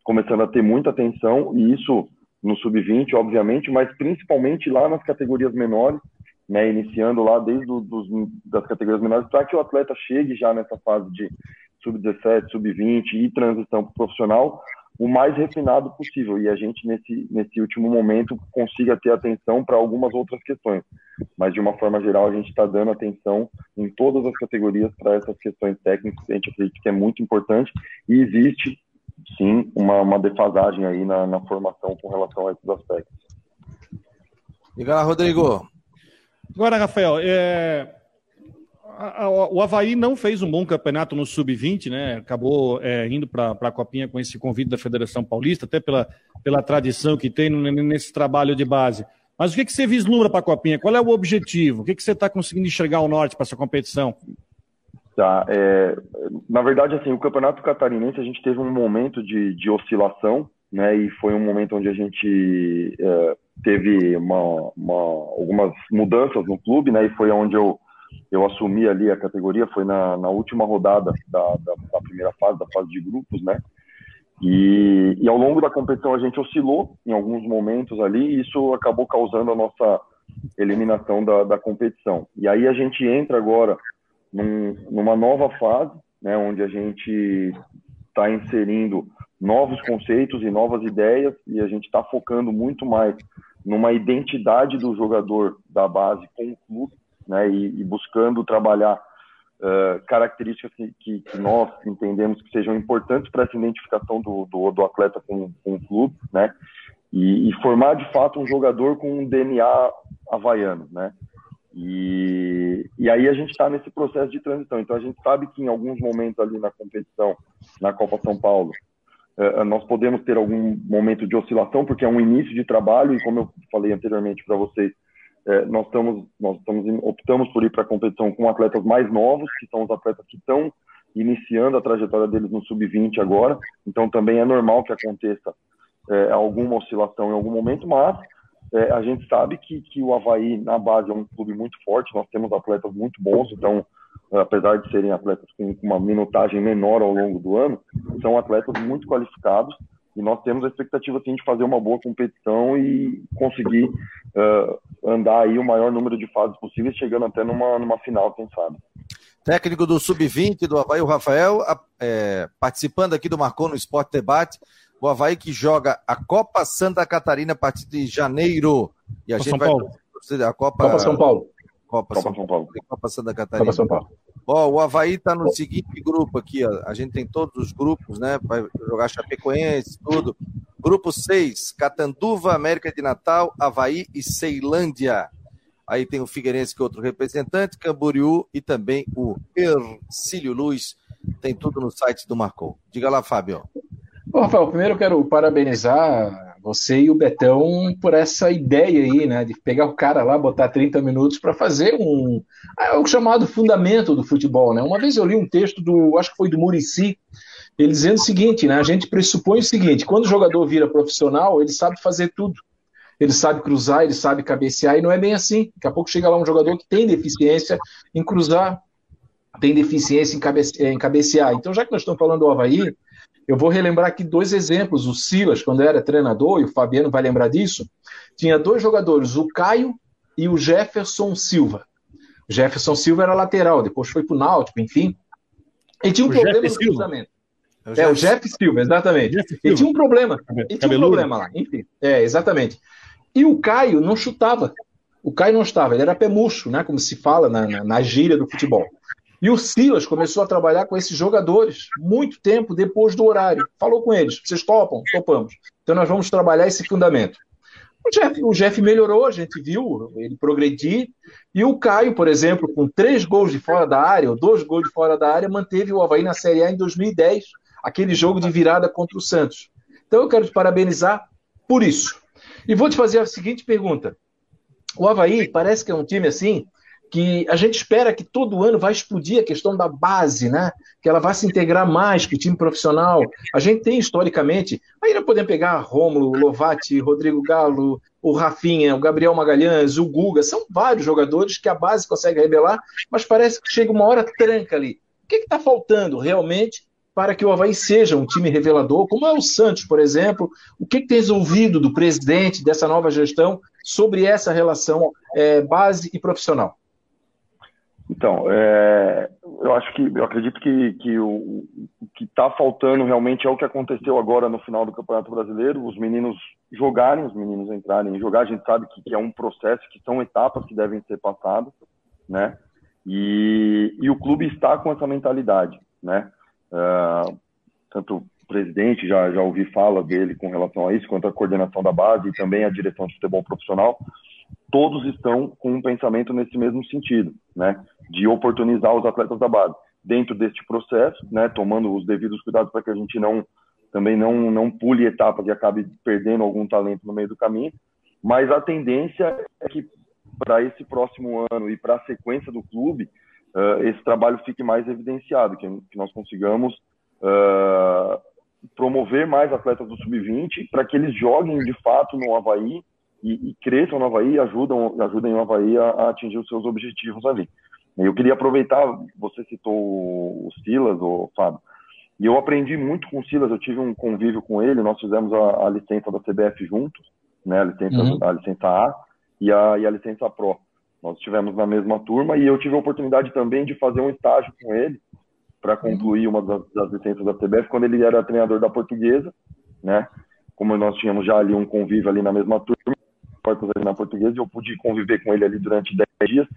começando a ter muita atenção, e isso no sub-20, obviamente, mas principalmente lá nas categorias menores, né, iniciando lá desde do, dos, das categorias menores, para que o atleta chegue já nessa fase de sub-17, sub-20 e transição para profissional o mais refinado possível e a gente nesse nesse último momento consiga ter atenção para algumas outras questões mas de uma forma geral a gente está dando atenção em todas as categorias para essas questões técnicas a gente acredita que é muito importante e existe sim uma, uma defasagem aí na, na formação com relação a esses aspectos. Diga lá, Rodrigo. Agora, Rafael, é, o Havaí não fez um bom campeonato no Sub-20, né? Acabou é, indo para a Copinha com esse convite da Federação Paulista, até pela, pela tradição que tem nesse trabalho de base. Mas o que, que você vislumbra para a Copinha? Qual é o objetivo? O que, que você está conseguindo enxergar ao norte para essa competição? Tá, é, na verdade, assim, o Campeonato Catarinense a gente teve um momento de, de oscilação, né? E foi um momento onde a gente é, teve uma, uma, algumas mudanças no clube, né? E foi onde eu eu assumi ali a categoria, foi na, na última rodada da, da, da, primeira fase, da fase de grupos, né? E, e, ao longo da competição a gente oscilou em alguns momentos ali e isso acabou causando a nossa eliminação da, da competição. E aí a gente entra agora num, numa nova fase, né, onde a gente está inserindo novos conceitos e novas ideias e a gente está focando muito mais numa identidade do jogador da base com o clube né, e, e buscando trabalhar uh, características que, que, que, nós entendemos que sejam importantes para essa identificação do, do, do atleta com, com, o clube, né, e, e, formar de fato um jogador com um DNA havaiano, né, e, e aí a gente está nesse processo de transição. Então a gente sabe que em alguns momentos ali na competição, na Copa São Paulo, nós podemos ter algum momento de oscilação, porque é um início de trabalho, e como eu falei anteriormente para vocês, é, nós estamos, nós estamos optamos por ir para a competição com atletas mais novos, que são os atletas que estão iniciando a trajetória deles no sub-20 agora. Então também é normal que aconteça é, alguma oscilação em algum momento, mas é, a gente sabe que, que o Havaí na base é um clube muito forte. Nós temos atletas muito bons, então apesar de serem atletas com uma minutagem menor ao longo do ano, são atletas muito qualificados e nós temos a expectativa sim, de fazer uma boa competição e conseguir uh, andar aí o maior número de fases possíveis, chegando até numa, numa final, quem sabe. Técnico do Sub-20 do Havaí, o Rafael, é, participando aqui do Marcou no Esporte Debate. O Havaí que joga a Copa Santa Catarina a partir de janeiro. E a Copa gente São vai. Paulo. A Copa... Copa São Paulo. Copa, Copa São, São Paulo. Copa Santa Catarina. Copa São Paulo. Ó, o Havaí está no seguinte grupo aqui, ó. A gente tem todos os grupos, né? Vai jogar Chapecoense, tudo. Grupo 6, Catanduva, América de Natal, Havaí e Ceilândia. Aí tem o Figueirense, que é outro representante, Camboriú e também o Ercílio Luz. Tem tudo no site do Marcou. Diga lá, Fábio. Bom, Rafael, primeiro eu quero parabenizar você e o Betão por essa ideia aí, né, de pegar o cara lá, botar 30 minutos para fazer um é o chamado fundamento do futebol, né? Uma vez eu li um texto do, acho que foi do Murici, ele dizendo o seguinte, né? A gente pressupõe o seguinte: quando o jogador vira profissional, ele sabe fazer tudo. Ele sabe cruzar, ele sabe cabecear, e não é bem assim. Daqui a pouco chega lá um jogador que tem deficiência em cruzar, tem deficiência em, cabece, em cabecear. Então, já que nós estamos falando do Havaí, eu vou relembrar aqui dois exemplos. O Silas, quando era treinador, e o Fabiano vai lembrar disso, tinha dois jogadores, o Caio e o Jefferson Silva. O Jefferson Silva era lateral, depois foi para o Náutico, enfim. Ele tinha um o problema Jeff no cruzamento. É o, é, o Jeff Silva, exatamente. Jeff ele tinha um problema. Ele tinha um problema lá, enfim. É, exatamente. E o Caio não chutava. O Caio não estava, ele era pé murcho, né? Como se fala na, na, na gíria do futebol. E o Silas começou a trabalhar com esses jogadores muito tempo depois do horário. Falou com eles: vocês topam? Topamos. Então nós vamos trabalhar esse fundamento. O Jeff, o Jeff melhorou, a gente viu ele progredir. E o Caio, por exemplo, com três gols de fora da área, ou dois gols de fora da área, manteve o Havaí na Série A em 2010, aquele jogo de virada contra o Santos. Então eu quero te parabenizar por isso. E vou te fazer a seguinte pergunta: o Havaí parece que é um time assim que a gente espera que todo ano vai explodir a questão da base, né? Que ela vai se integrar mais com o time profissional. A gente tem historicamente, aí não podemos pegar Rômulo, Lovati, Rodrigo Galo, o Rafinha, o Gabriel Magalhães, o Guga, são vários jogadores que a base consegue revelar, mas parece que chega uma hora tranca ali. O que está faltando realmente para que o Havaí seja um time revelador, como é o Santos, por exemplo? O que, que tem ouvido do presidente dessa nova gestão sobre essa relação é, base e profissional? Então, é, eu acho que eu acredito que, que o, o que está faltando realmente é o que aconteceu agora no final do Campeonato Brasileiro, os meninos jogarem, os meninos entrarem e jogar. A gente sabe que, que, é um processo, que são etapas que devem ser passadas, né? E, e o clube está com essa mentalidade, né? Uh, tanto o presidente já já ouvi fala dele com relação a isso, quanto a coordenação da base e também a direção de futebol profissional todos estão com um pensamento nesse mesmo sentido, né, de oportunizar os atletas da base. Dentro deste processo, né, tomando os devidos cuidados para que a gente não também não não pule etapas e acabe perdendo algum talento no meio do caminho, mas a tendência é que para esse próximo ano e para a sequência do clube, uh, esse trabalho fique mais evidenciado, que, que nós consigamos uh, promover mais atletas do sub-20 para que eles joguem de fato no Havaí e, e cresçam no Havaí e ajudam, ajudem o Havaí a, a, atingir os seus objetivos ali. Eu queria aproveitar, você citou o Silas, o Fábio, e eu aprendi muito com o Silas, eu tive um convívio com ele, nós fizemos a, a licença da CBF juntos, né, a licença, uhum. a licença A e a, e a licença Pro. Nós estivemos na mesma turma e eu tive a oportunidade também de fazer um estágio com ele para concluir uma das, das, licenças da CBF quando ele era treinador da Portuguesa, né? Como nós tínhamos já ali um convívio ali na mesma turma, portas ali na portuguesa e eu pude conviver com ele ali durante 10 dias.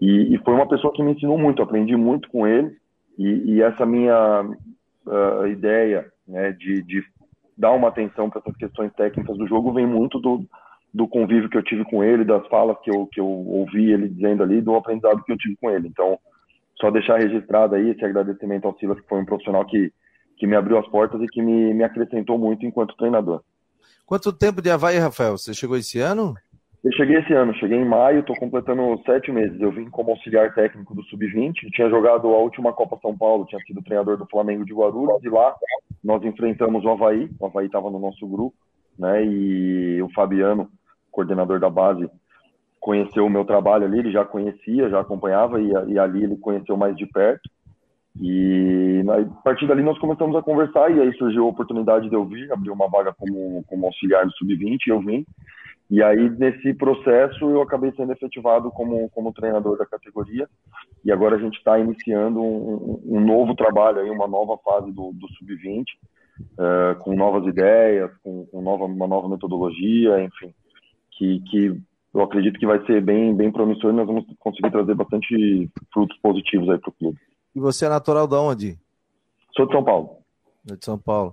E, e foi uma pessoa que me ensinou muito, aprendi muito com ele. E, e essa minha uh, ideia né, de, de dar uma atenção para essas questões técnicas do jogo vem muito do, do convívio que eu tive com ele, das falas que eu, que eu ouvi ele dizendo ali, do aprendizado que eu tive com ele. Então, só deixar registrado aí esse agradecimento ao Silas, que foi um profissional que, que me abriu as portas e que me, me acrescentou muito enquanto treinador. Quanto tempo de Havaí, Rafael? Você chegou esse ano? Eu cheguei esse ano, cheguei em maio, estou completando sete meses. Eu vim como auxiliar técnico do Sub-20, tinha jogado a última Copa São Paulo, tinha sido treinador do Flamengo de Guarulhos, e lá nós enfrentamos o Havaí, o Havaí estava no nosso grupo, né, e o Fabiano, coordenador da base, conheceu o meu trabalho ali, ele já conhecia, já acompanhava, e, e ali ele conheceu mais de perto. E a partir dali nós começamos a conversar e aí surgiu a oportunidade de eu vir, abrir uma vaga como, como auxiliar do sub-20 e eu vim. E aí nesse processo eu acabei sendo efetivado como, como treinador da categoria e agora a gente está iniciando um, um, novo trabalho, aí, uma nova fase do, do sub-20, uh, com novas ideias, com, com nova, uma nova metodologia, enfim, que, que eu acredito que vai ser bem, bem promissor e nós vamos conseguir trazer bastante frutos positivos aí para o clube. E você é natural de onde? Sou de São Paulo. De São Paulo.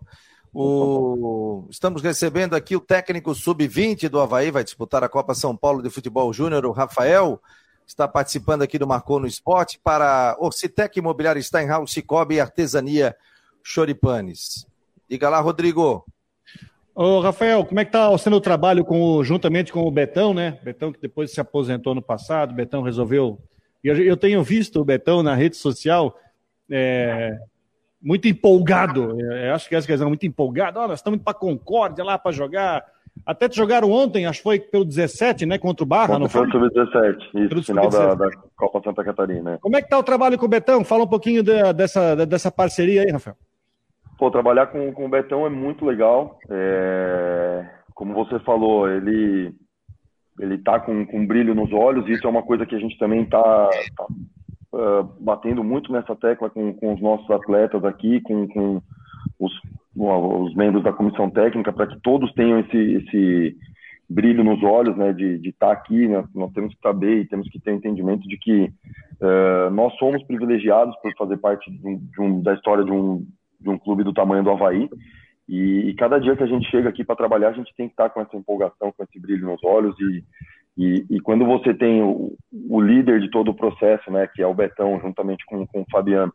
O... Estamos recebendo aqui o técnico sub-20 do Havaí, vai disputar a Copa São Paulo de Futebol Júnior, o Rafael. Está participando aqui do Marcou no Esporte para Orcitec Imobiliário Steinhaus, Cicobi e Artesania Choripanes. Diga lá, Rodrigo. Ô, Rafael, como é que está sendo o trabalho com, juntamente com o Betão, né? Betão que depois se aposentou no passado, Betão resolveu eu, eu tenho visto o Betão na rede social é, muito empolgado. É, acho que essa questão muito empolgado. Olha, nós estamos indo para Concórdia lá para jogar. Até te jogaram ontem, acho que foi pelo 17, né? Contra o Barra, não foi? Foi 17, isso, pelo final da, da, Copa Santa Catarina. Como é que tá o trabalho com o Betão? Fala um pouquinho de, dessa, dessa parceria aí, Rafael. Pô, trabalhar com, com o Betão é muito legal. É, como você falou, ele ele está com, com brilho nos olhos, e isso é uma coisa que a gente também está tá, uh, batendo muito nessa tecla com, com os nossos atletas aqui, com, com os, os membros da comissão técnica, para que todos tenham esse, esse brilho nos olhos, né, de estar tá aqui, né, nós temos que saber e temos que ter entendimento de que uh, nós somos privilegiados por fazer parte de um, de um, da história de um, de um clube do tamanho do Havaí, e, e, cada dia que a gente chega aqui para trabalhar, a gente tem que estar tá com essa empolgação, com esse brilho nos olhos. E, e, e quando você tem o, o, líder de todo o processo, né, que é o Betão, juntamente com, com o Fabiano,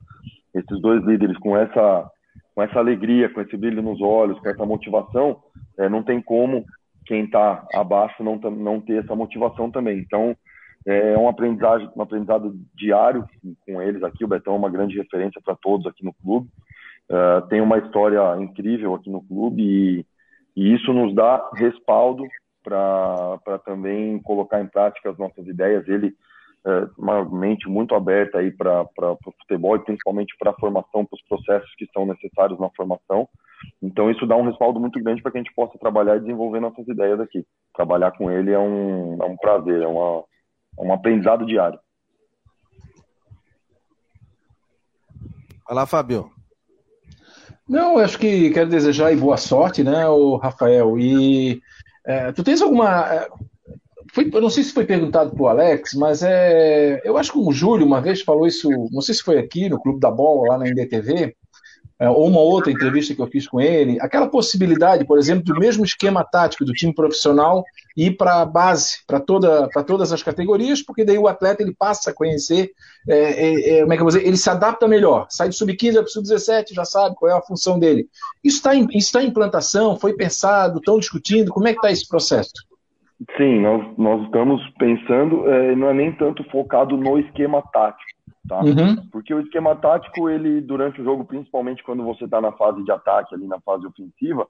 esses dois líderes com essa, com essa alegria, com esse brilho nos olhos, com essa motivação, é, não tem como quem está abaixo não, não ter essa motivação também. Então, é um aprendizado, um aprendizado diário com eles aqui. O Betão é uma grande referência para todos aqui no clube. Uh, tem uma história incrível aqui no clube e, e isso nos dá respaldo para também colocar em prática as nossas ideias. Ele é uma mente muito aberta aí para o futebol e principalmente para a formação, para os processos que são necessários na formação. Então isso dá um respaldo muito grande para que a gente possa trabalhar e desenvolver nossas ideias aqui. Trabalhar com ele é um, é um prazer, é, uma, é um aprendizado diário. Vai lá, Fábio. Não, acho que quero desejar boa sorte, né, o Rafael. E é, tu tens alguma. É, foi, eu não sei se foi perguntado para o Alex, mas é, eu acho que o Júlio uma vez falou isso, não sei se foi aqui no Clube da Bola, lá na NDTV, ou uma outra entrevista que eu fiz com ele, aquela possibilidade, por exemplo, do mesmo esquema tático do time profissional ir para a base, para toda, todas as categorias, porque daí o atleta ele passa a conhecer, é, é, é como é que eu vou dizer, ele se adapta melhor, sai do sub-15 para o sub-17, já sabe qual é a função dele. Isso está em, tá em implantação, foi pensado, estão discutindo, como é que está esse processo? Sim, nós, nós estamos pensando, é, não é nem tanto focado no esquema tático, tá? Uhum. Porque o esquema tático, ele, durante o jogo, principalmente quando você está na fase de ataque, ali na fase ofensiva,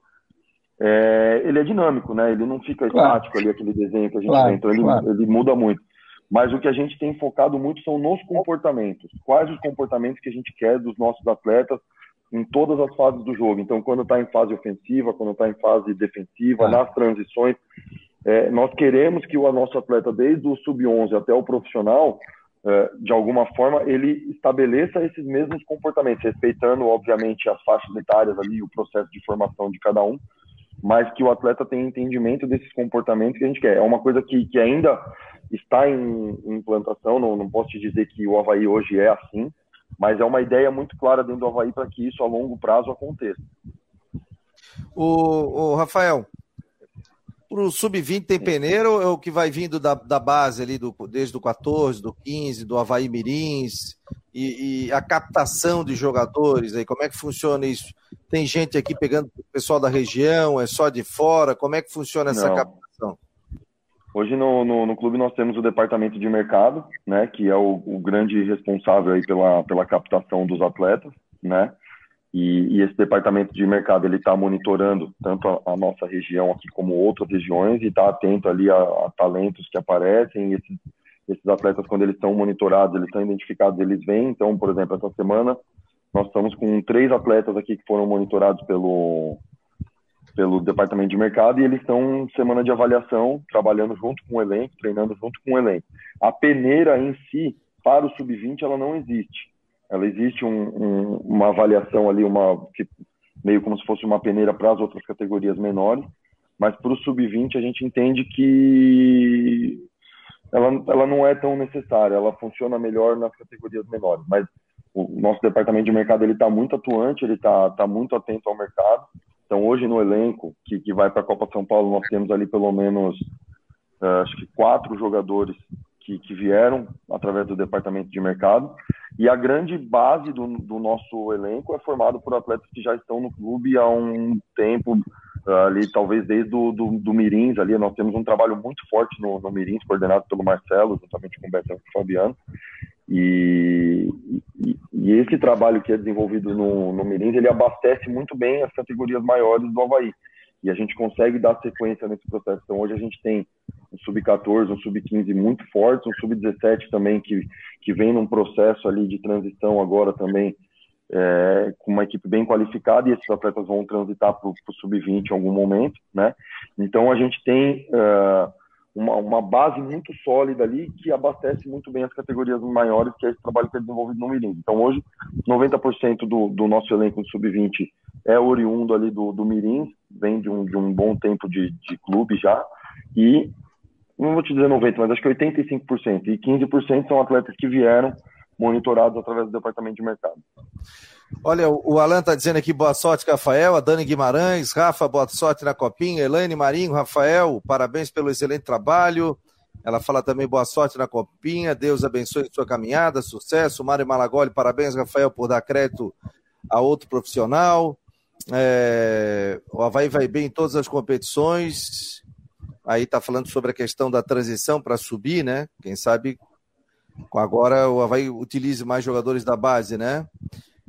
é, ele é dinâmico, né? Ele não fica claro. estático ali, aquele desenho que a gente claro, tem, então ele, claro. ele muda muito. Mas o que a gente tem focado muito são nos comportamentos. Quais os comportamentos que a gente quer dos nossos atletas em todas as fases do jogo. Então, quando está em fase ofensiva, quando está em fase defensiva, nas transições, é, nós queremos que o nosso atleta, desde o sub-11 até o profissional, de alguma forma, ele estabeleça esses mesmos comportamentos, respeitando, obviamente, as faixas etárias ali, o processo de formação de cada um, mas que o atleta tenha entendimento desses comportamentos que a gente quer. É uma coisa que, que ainda está em, em implantação, não, não posso te dizer que o Havaí hoje é assim, mas é uma ideia muito clara dentro do Havaí para que isso a longo prazo aconteça. O, o Rafael, para o sub-20 tem peneira ou é o que vai vindo da, da base ali, do, desde o 14, do 15, do Havaí Mirins? E, e, a captação de jogadores aí, como é que funciona isso? Tem gente aqui pegando o pessoal da região, é só de fora? Como é que funciona essa Não. captação? Hoje no, no, no, clube nós temos o departamento de mercado, né, que é o, o grande responsável aí pela, pela captação dos atletas, né? E, e, esse departamento de mercado ele está monitorando tanto a, a, nossa região aqui como outras regiões e está atento ali a, a, talentos que aparecem. Esses, esses atletas quando eles estão monitorados, eles estão identificados, eles vêm. Então, por exemplo, essa semana nós estamos com três atletas aqui que foram monitorados pelo pelo departamento de mercado e eles estão em semana de avaliação, trabalhando junto com o elenco, treinando junto com o elenco. A peneira em si para o sub-20 ela não existe ela existe um, um, uma avaliação ali, uma meio como se fosse uma peneira para as outras categorias menores, mas para o sub-20 a gente entende que ela, ela não é tão necessária, ela funciona melhor nas categorias menores, mas o nosso departamento de mercado ele está muito atuante, ele está tá muito atento ao mercado. Então hoje no elenco que, que vai para a Copa São Paulo nós temos ali pelo menos uh, acho que quatro jogadores que, que vieram através do departamento de mercado. E a grande base do, do nosso elenco é formado por atletas que já estão no clube há um tempo, ali talvez desde do, do, do Mirins ali. Nós temos um trabalho muito forte no, no Mirins coordenado pelo Marcelo juntamente com o Betão e o Fabiano. E, e, e, esse trabalho que é desenvolvido no, no Mirins ele abastece muito bem as categorias maiores do Havaí e a gente consegue dar sequência nesse processo. Então, hoje a gente tem um sub-14, um sub-15 muito forte, um sub-17 também que, que vem num processo ali de transição agora também é, com uma equipe bem qualificada e esses atletas vão transitar para o sub-20 em algum momento, né? Então, a gente tem uh, uma, uma, base muito sólida ali que abastece muito bem as categorias maiores, que é esse trabalho que é desenvolvido no Mirim. Então, hoje, 90% do, do nosso elenco de sub-20 é oriundo ali do, do Mirim, vem de um, de um bom tempo de, de clube já, e não vou te dizer 90%, mas acho que 85%, e 15% são atletas que vieram monitorados através do departamento de mercado. Olha, o Alan está dizendo aqui boa sorte, Rafael, a Dani Guimarães, Rafa, boa sorte na copinha, Elaine Marinho, Rafael, parabéns pelo excelente trabalho. Ela fala também boa sorte na copinha, Deus abençoe sua caminhada, sucesso. Mário Malagoli, parabéns, Rafael, por dar crédito a outro profissional. É, o Havaí vai bem em todas as competições. aí está falando sobre a questão da transição para subir, né? Quem sabe agora o Havaí utilize mais jogadores da base, né?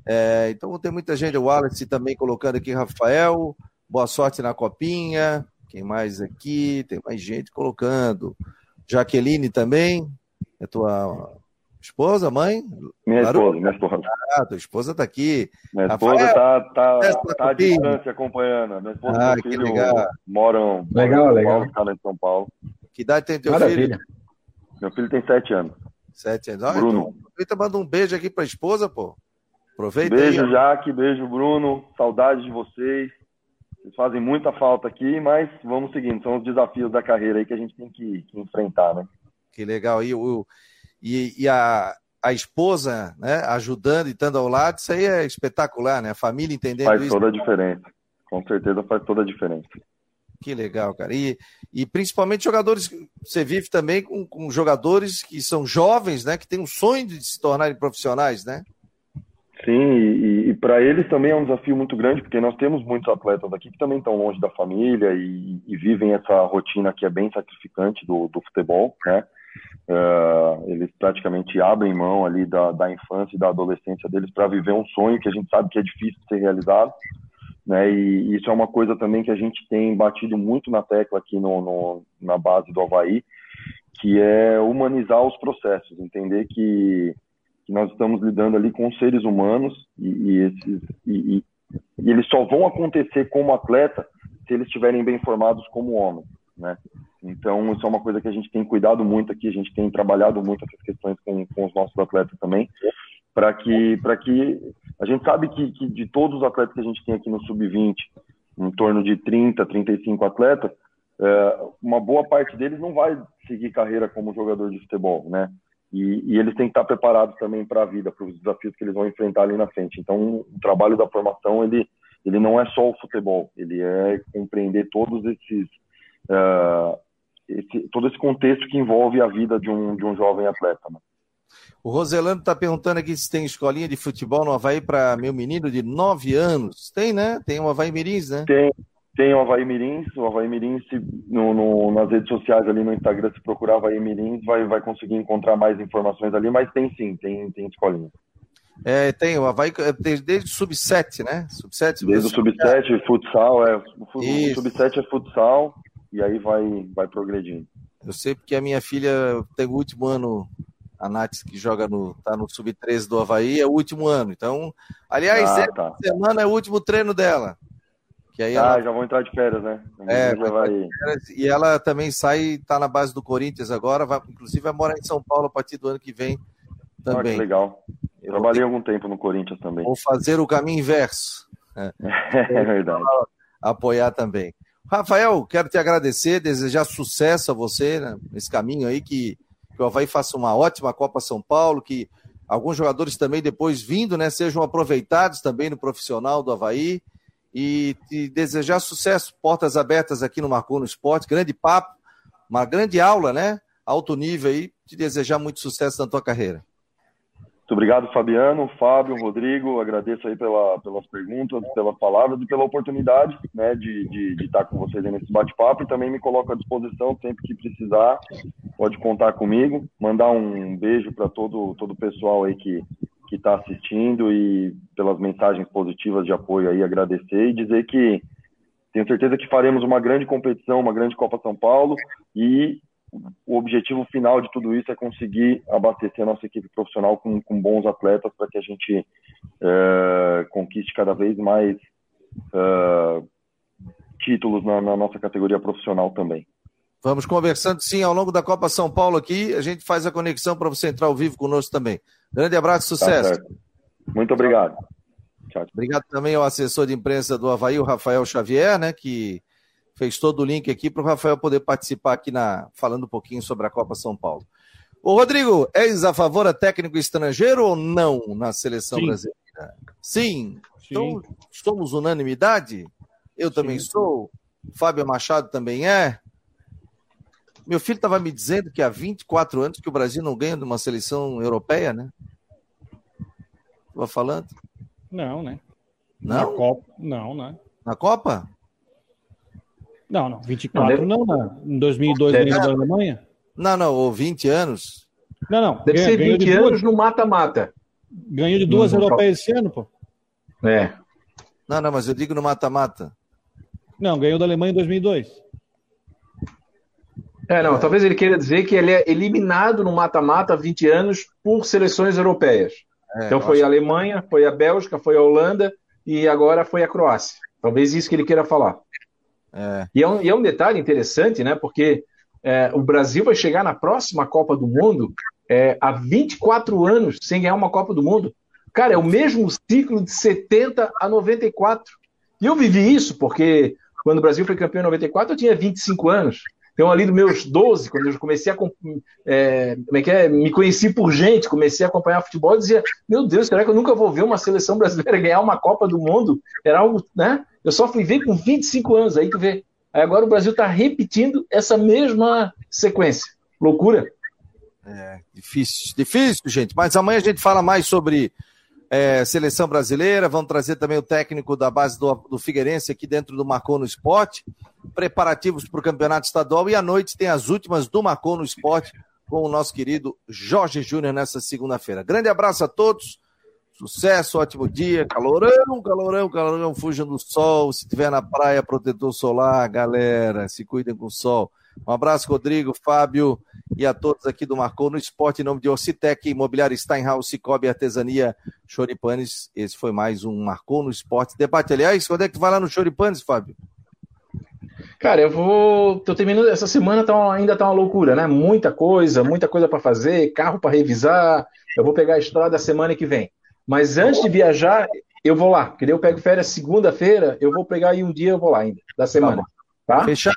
É, então tem muita gente, o Wallace também colocando aqui, Rafael, boa sorte na copinha. Quem mais aqui? Tem mais gente colocando. Jaqueline também, é tua esposa, mãe? Minha esposa, minha esposa. Ah, tua esposa está aqui. Minha esposa está tá, tá, tá à distância acompanhando. Minha esposa ah, e meu filho legal. moram, legal, moram legal. Paulo, em São Paulo. Que idade tem teu Maravilha. filho? Meu filho tem sete anos. Sete anos. Ah, Bruno. Então, aproveita manda um beijo aqui para a esposa, pô. Aproveita beijo, aí. Jaque, beijo, Bruno. Saudade de vocês. Vocês fazem muita falta aqui, mas vamos seguindo. São os desafios da carreira aí que a gente tem que, que enfrentar, né? Que legal. E, o, e, e a, a esposa, né, ajudando e estando ao lado, isso aí é espetacular, né? A família entendendo faz isso. Faz toda a diferença. Com certeza faz toda a diferença. Que legal, cara. E, e principalmente jogadores, você vive também com, com jogadores que são jovens, né? Que têm um sonho de se tornarem profissionais, né? Sim, e, e para eles também é um desafio muito grande, porque nós temos muitos atletas aqui que também estão longe da família e, e vivem essa rotina que é bem sacrificante do, do futebol, né? Uh, eles praticamente abrem mão ali da, da infância e da adolescência deles para viver um sonho que a gente sabe que é difícil de ser realizado, né? E isso é uma coisa também que a gente tem batido muito na tecla aqui no, no na base do Havaí, que é humanizar os processos, entender que que nós estamos lidando ali com seres humanos e, e, esses, e, e, eles só vão acontecer como atleta se eles estiverem bem formados como homem, né? Então isso é uma coisa que a gente tem cuidado muito aqui, a gente tem trabalhado muito essas questões com, com os nossos atletas também, para que que a gente sabe que, que, de todos os atletas que a gente tem aqui no sub-20, em torno de 30, 35 atletas, é, uma boa parte deles não vai seguir carreira como jogador de futebol, né? E, e, eles têm que estar preparados também para a vida, para os desafios que eles vão enfrentar ali na frente. Então, o trabalho da formação ele ele não é só o futebol, ele é compreender todos esses uh, esse, todo esse contexto que envolve a vida de um de um jovem atleta. Né? O Roselando está perguntando aqui se tem escolinha de futebol no Havaí para meu menino de 9 anos. Tem, né? Tem o Havaí Mirins, né? Tem, tem o Havaí Mirins, o Havaí Mirins no, no, nas redes sociais ali no Instagram, se procurar Havaí Mirins, vai, vai conseguir encontrar mais informações ali, mas tem sim, tem, tem escolinha. É, tem o Havaí desde, desde o Sub-7, né? Sub-7. Desde o Sub-7, futsal, é, o Sub-7 é futsal, e aí vai, vai progredindo. Eu sei porque a minha filha tem o último ano, a Nath, que joga no, tá no Sub-13 do Havaí, é o último ano. Então, aliás, ah, tá. semana é o último treino dela. Que aí ah, ela... já vão entrar de férias, né? É, vai... Férias, e ela também sai, tá na base do Corinthians agora, vai, inclusive vai morar em São Paulo a partir do ano que vem também. Ah, que legal. Eu Trabalhei algum tempo no Corinthians também. Vou fazer o caminho inverso. É, (laughs) é verdade. Apoiar também. Rafael, quero te agradecer, desejar sucesso a você né, nesse caminho aí, que, que o Havaí faça uma ótima Copa São Paulo, que alguns jogadores também depois vindo, né, sejam aproveitados também no profissional do Havaí e desejar sucesso, portas abertas aqui no Marcou no Esporte, grande papo, uma grande aula, né? Alto nível aí, te desejar muito sucesso na tua carreira. Muito obrigado, Fabiano, Fábio, Rodrigo, agradeço aí pela, pelas perguntas, pelas palavras e pela oportunidade né, de, de, de estar com vocês nesse bate-papo. E também me coloco à disposição sempre que precisar, pode contar comigo, mandar um beijo para todo, todo o pessoal aí que, que está assistindo e pelas mensagens positivas de apoio aí, agradecer e dizer que tenho certeza que faremos uma grande competição, uma grande Copa São Paulo e o objetivo final de tudo isso é conseguir abastecer a nossa equipe profissional com, com bons atletas para que a gente é, conquiste cada vez mais é, títulos na, na nossa categoria profissional também. Vamos conversando sim ao longo da Copa São Paulo aqui. A gente faz a conexão para você entrar ao vivo conosco também. Grande abraço, tá sucesso. Tá Muito obrigado. Tchau. Obrigado também ao assessor de imprensa do Havaí, o Rafael Xavier, né, que fez todo o link aqui para o Rafael poder participar aqui na falando um pouquinho sobre a Copa São Paulo. Ô Rodrigo, és a favor a técnico estrangeiro ou não na seleção Sim. brasileira? Sim. Sim. Então, somos unanimidade? Eu Sim. também sou. Fábio Machado também é. Meu filho estava me dizendo que há 24 anos que o Brasil não ganha de uma seleção europeia, né? Estava falando? Não, né? Não? Na Copa, não, né? Na Copa? Não, não, 24 não, não, não. Em 2002 ganhou da Alemanha? Não, não, ou 20 anos. Não, não. Deve ganha, ser 20 de anos duas... no mata-mata. Ganhou de duas não, europeias esse ano, pô. É. Não, não, mas eu digo no mata-mata. Não, ganhou da Alemanha em 2002. É, não, é. talvez ele queira dizer que ele é eliminado no mata-mata há 20 anos por seleções europeias. É, então foi a Alemanha, foi a Bélgica, foi a Holanda e agora foi a Croácia. Talvez isso que ele queira falar. É. E, é um, e é um detalhe interessante, né? Porque é, o Brasil vai chegar na próxima Copa do Mundo é, há 24 anos sem ganhar uma Copa do Mundo. Cara, é o mesmo ciclo de 70 a 94. E eu vivi isso porque quando o Brasil foi campeão em 94, eu tinha 25 anos. Então, ali dos meus 12, quando eu comecei a. É, como é que é? Me conheci por gente, comecei a acompanhar futebol, e dizia: Meu Deus, será que eu nunca vou ver uma seleção brasileira (laughs) ganhar uma Copa do Mundo? Era algo, né? Eu só fui ver com 25 anos, aí tu vê. Aí agora o Brasil está repetindo essa mesma sequência. Loucura. É, difícil, difícil, gente. Mas amanhã a gente fala mais sobre é, seleção brasileira. Vamos trazer também o técnico da base do, do Figueirense aqui dentro do Marcou no Esporte. Preparativos para o campeonato estadual. E à noite tem as últimas do Marcou no Esporte com o nosso querido Jorge Júnior nessa segunda-feira. Grande abraço a todos. Sucesso, ótimo dia, calorão, calorão, calorão, fujam do sol. Se tiver na praia, protetor solar, galera, se cuidem com o sol. Um abraço, Rodrigo, Fábio e a todos aqui do Marcou no Esporte, em nome de Ocitec, Imobiliário Steinhaus, Cicobi Artesania, Choripanes. Esse foi mais um Marcou no Esporte debate. Aliás, quando é que tu vai lá no Choripanes, Fábio? Cara, eu vou. Tô terminando. Essa semana tá, ainda tá uma loucura, né? Muita coisa, muita coisa para fazer, carro para revisar. Eu vou pegar a estrada semana que vem. Mas antes de viajar, eu vou lá. Porque eu pego férias segunda-feira, eu vou pegar aí um dia, eu vou lá ainda, da semana. Tá? Fechado.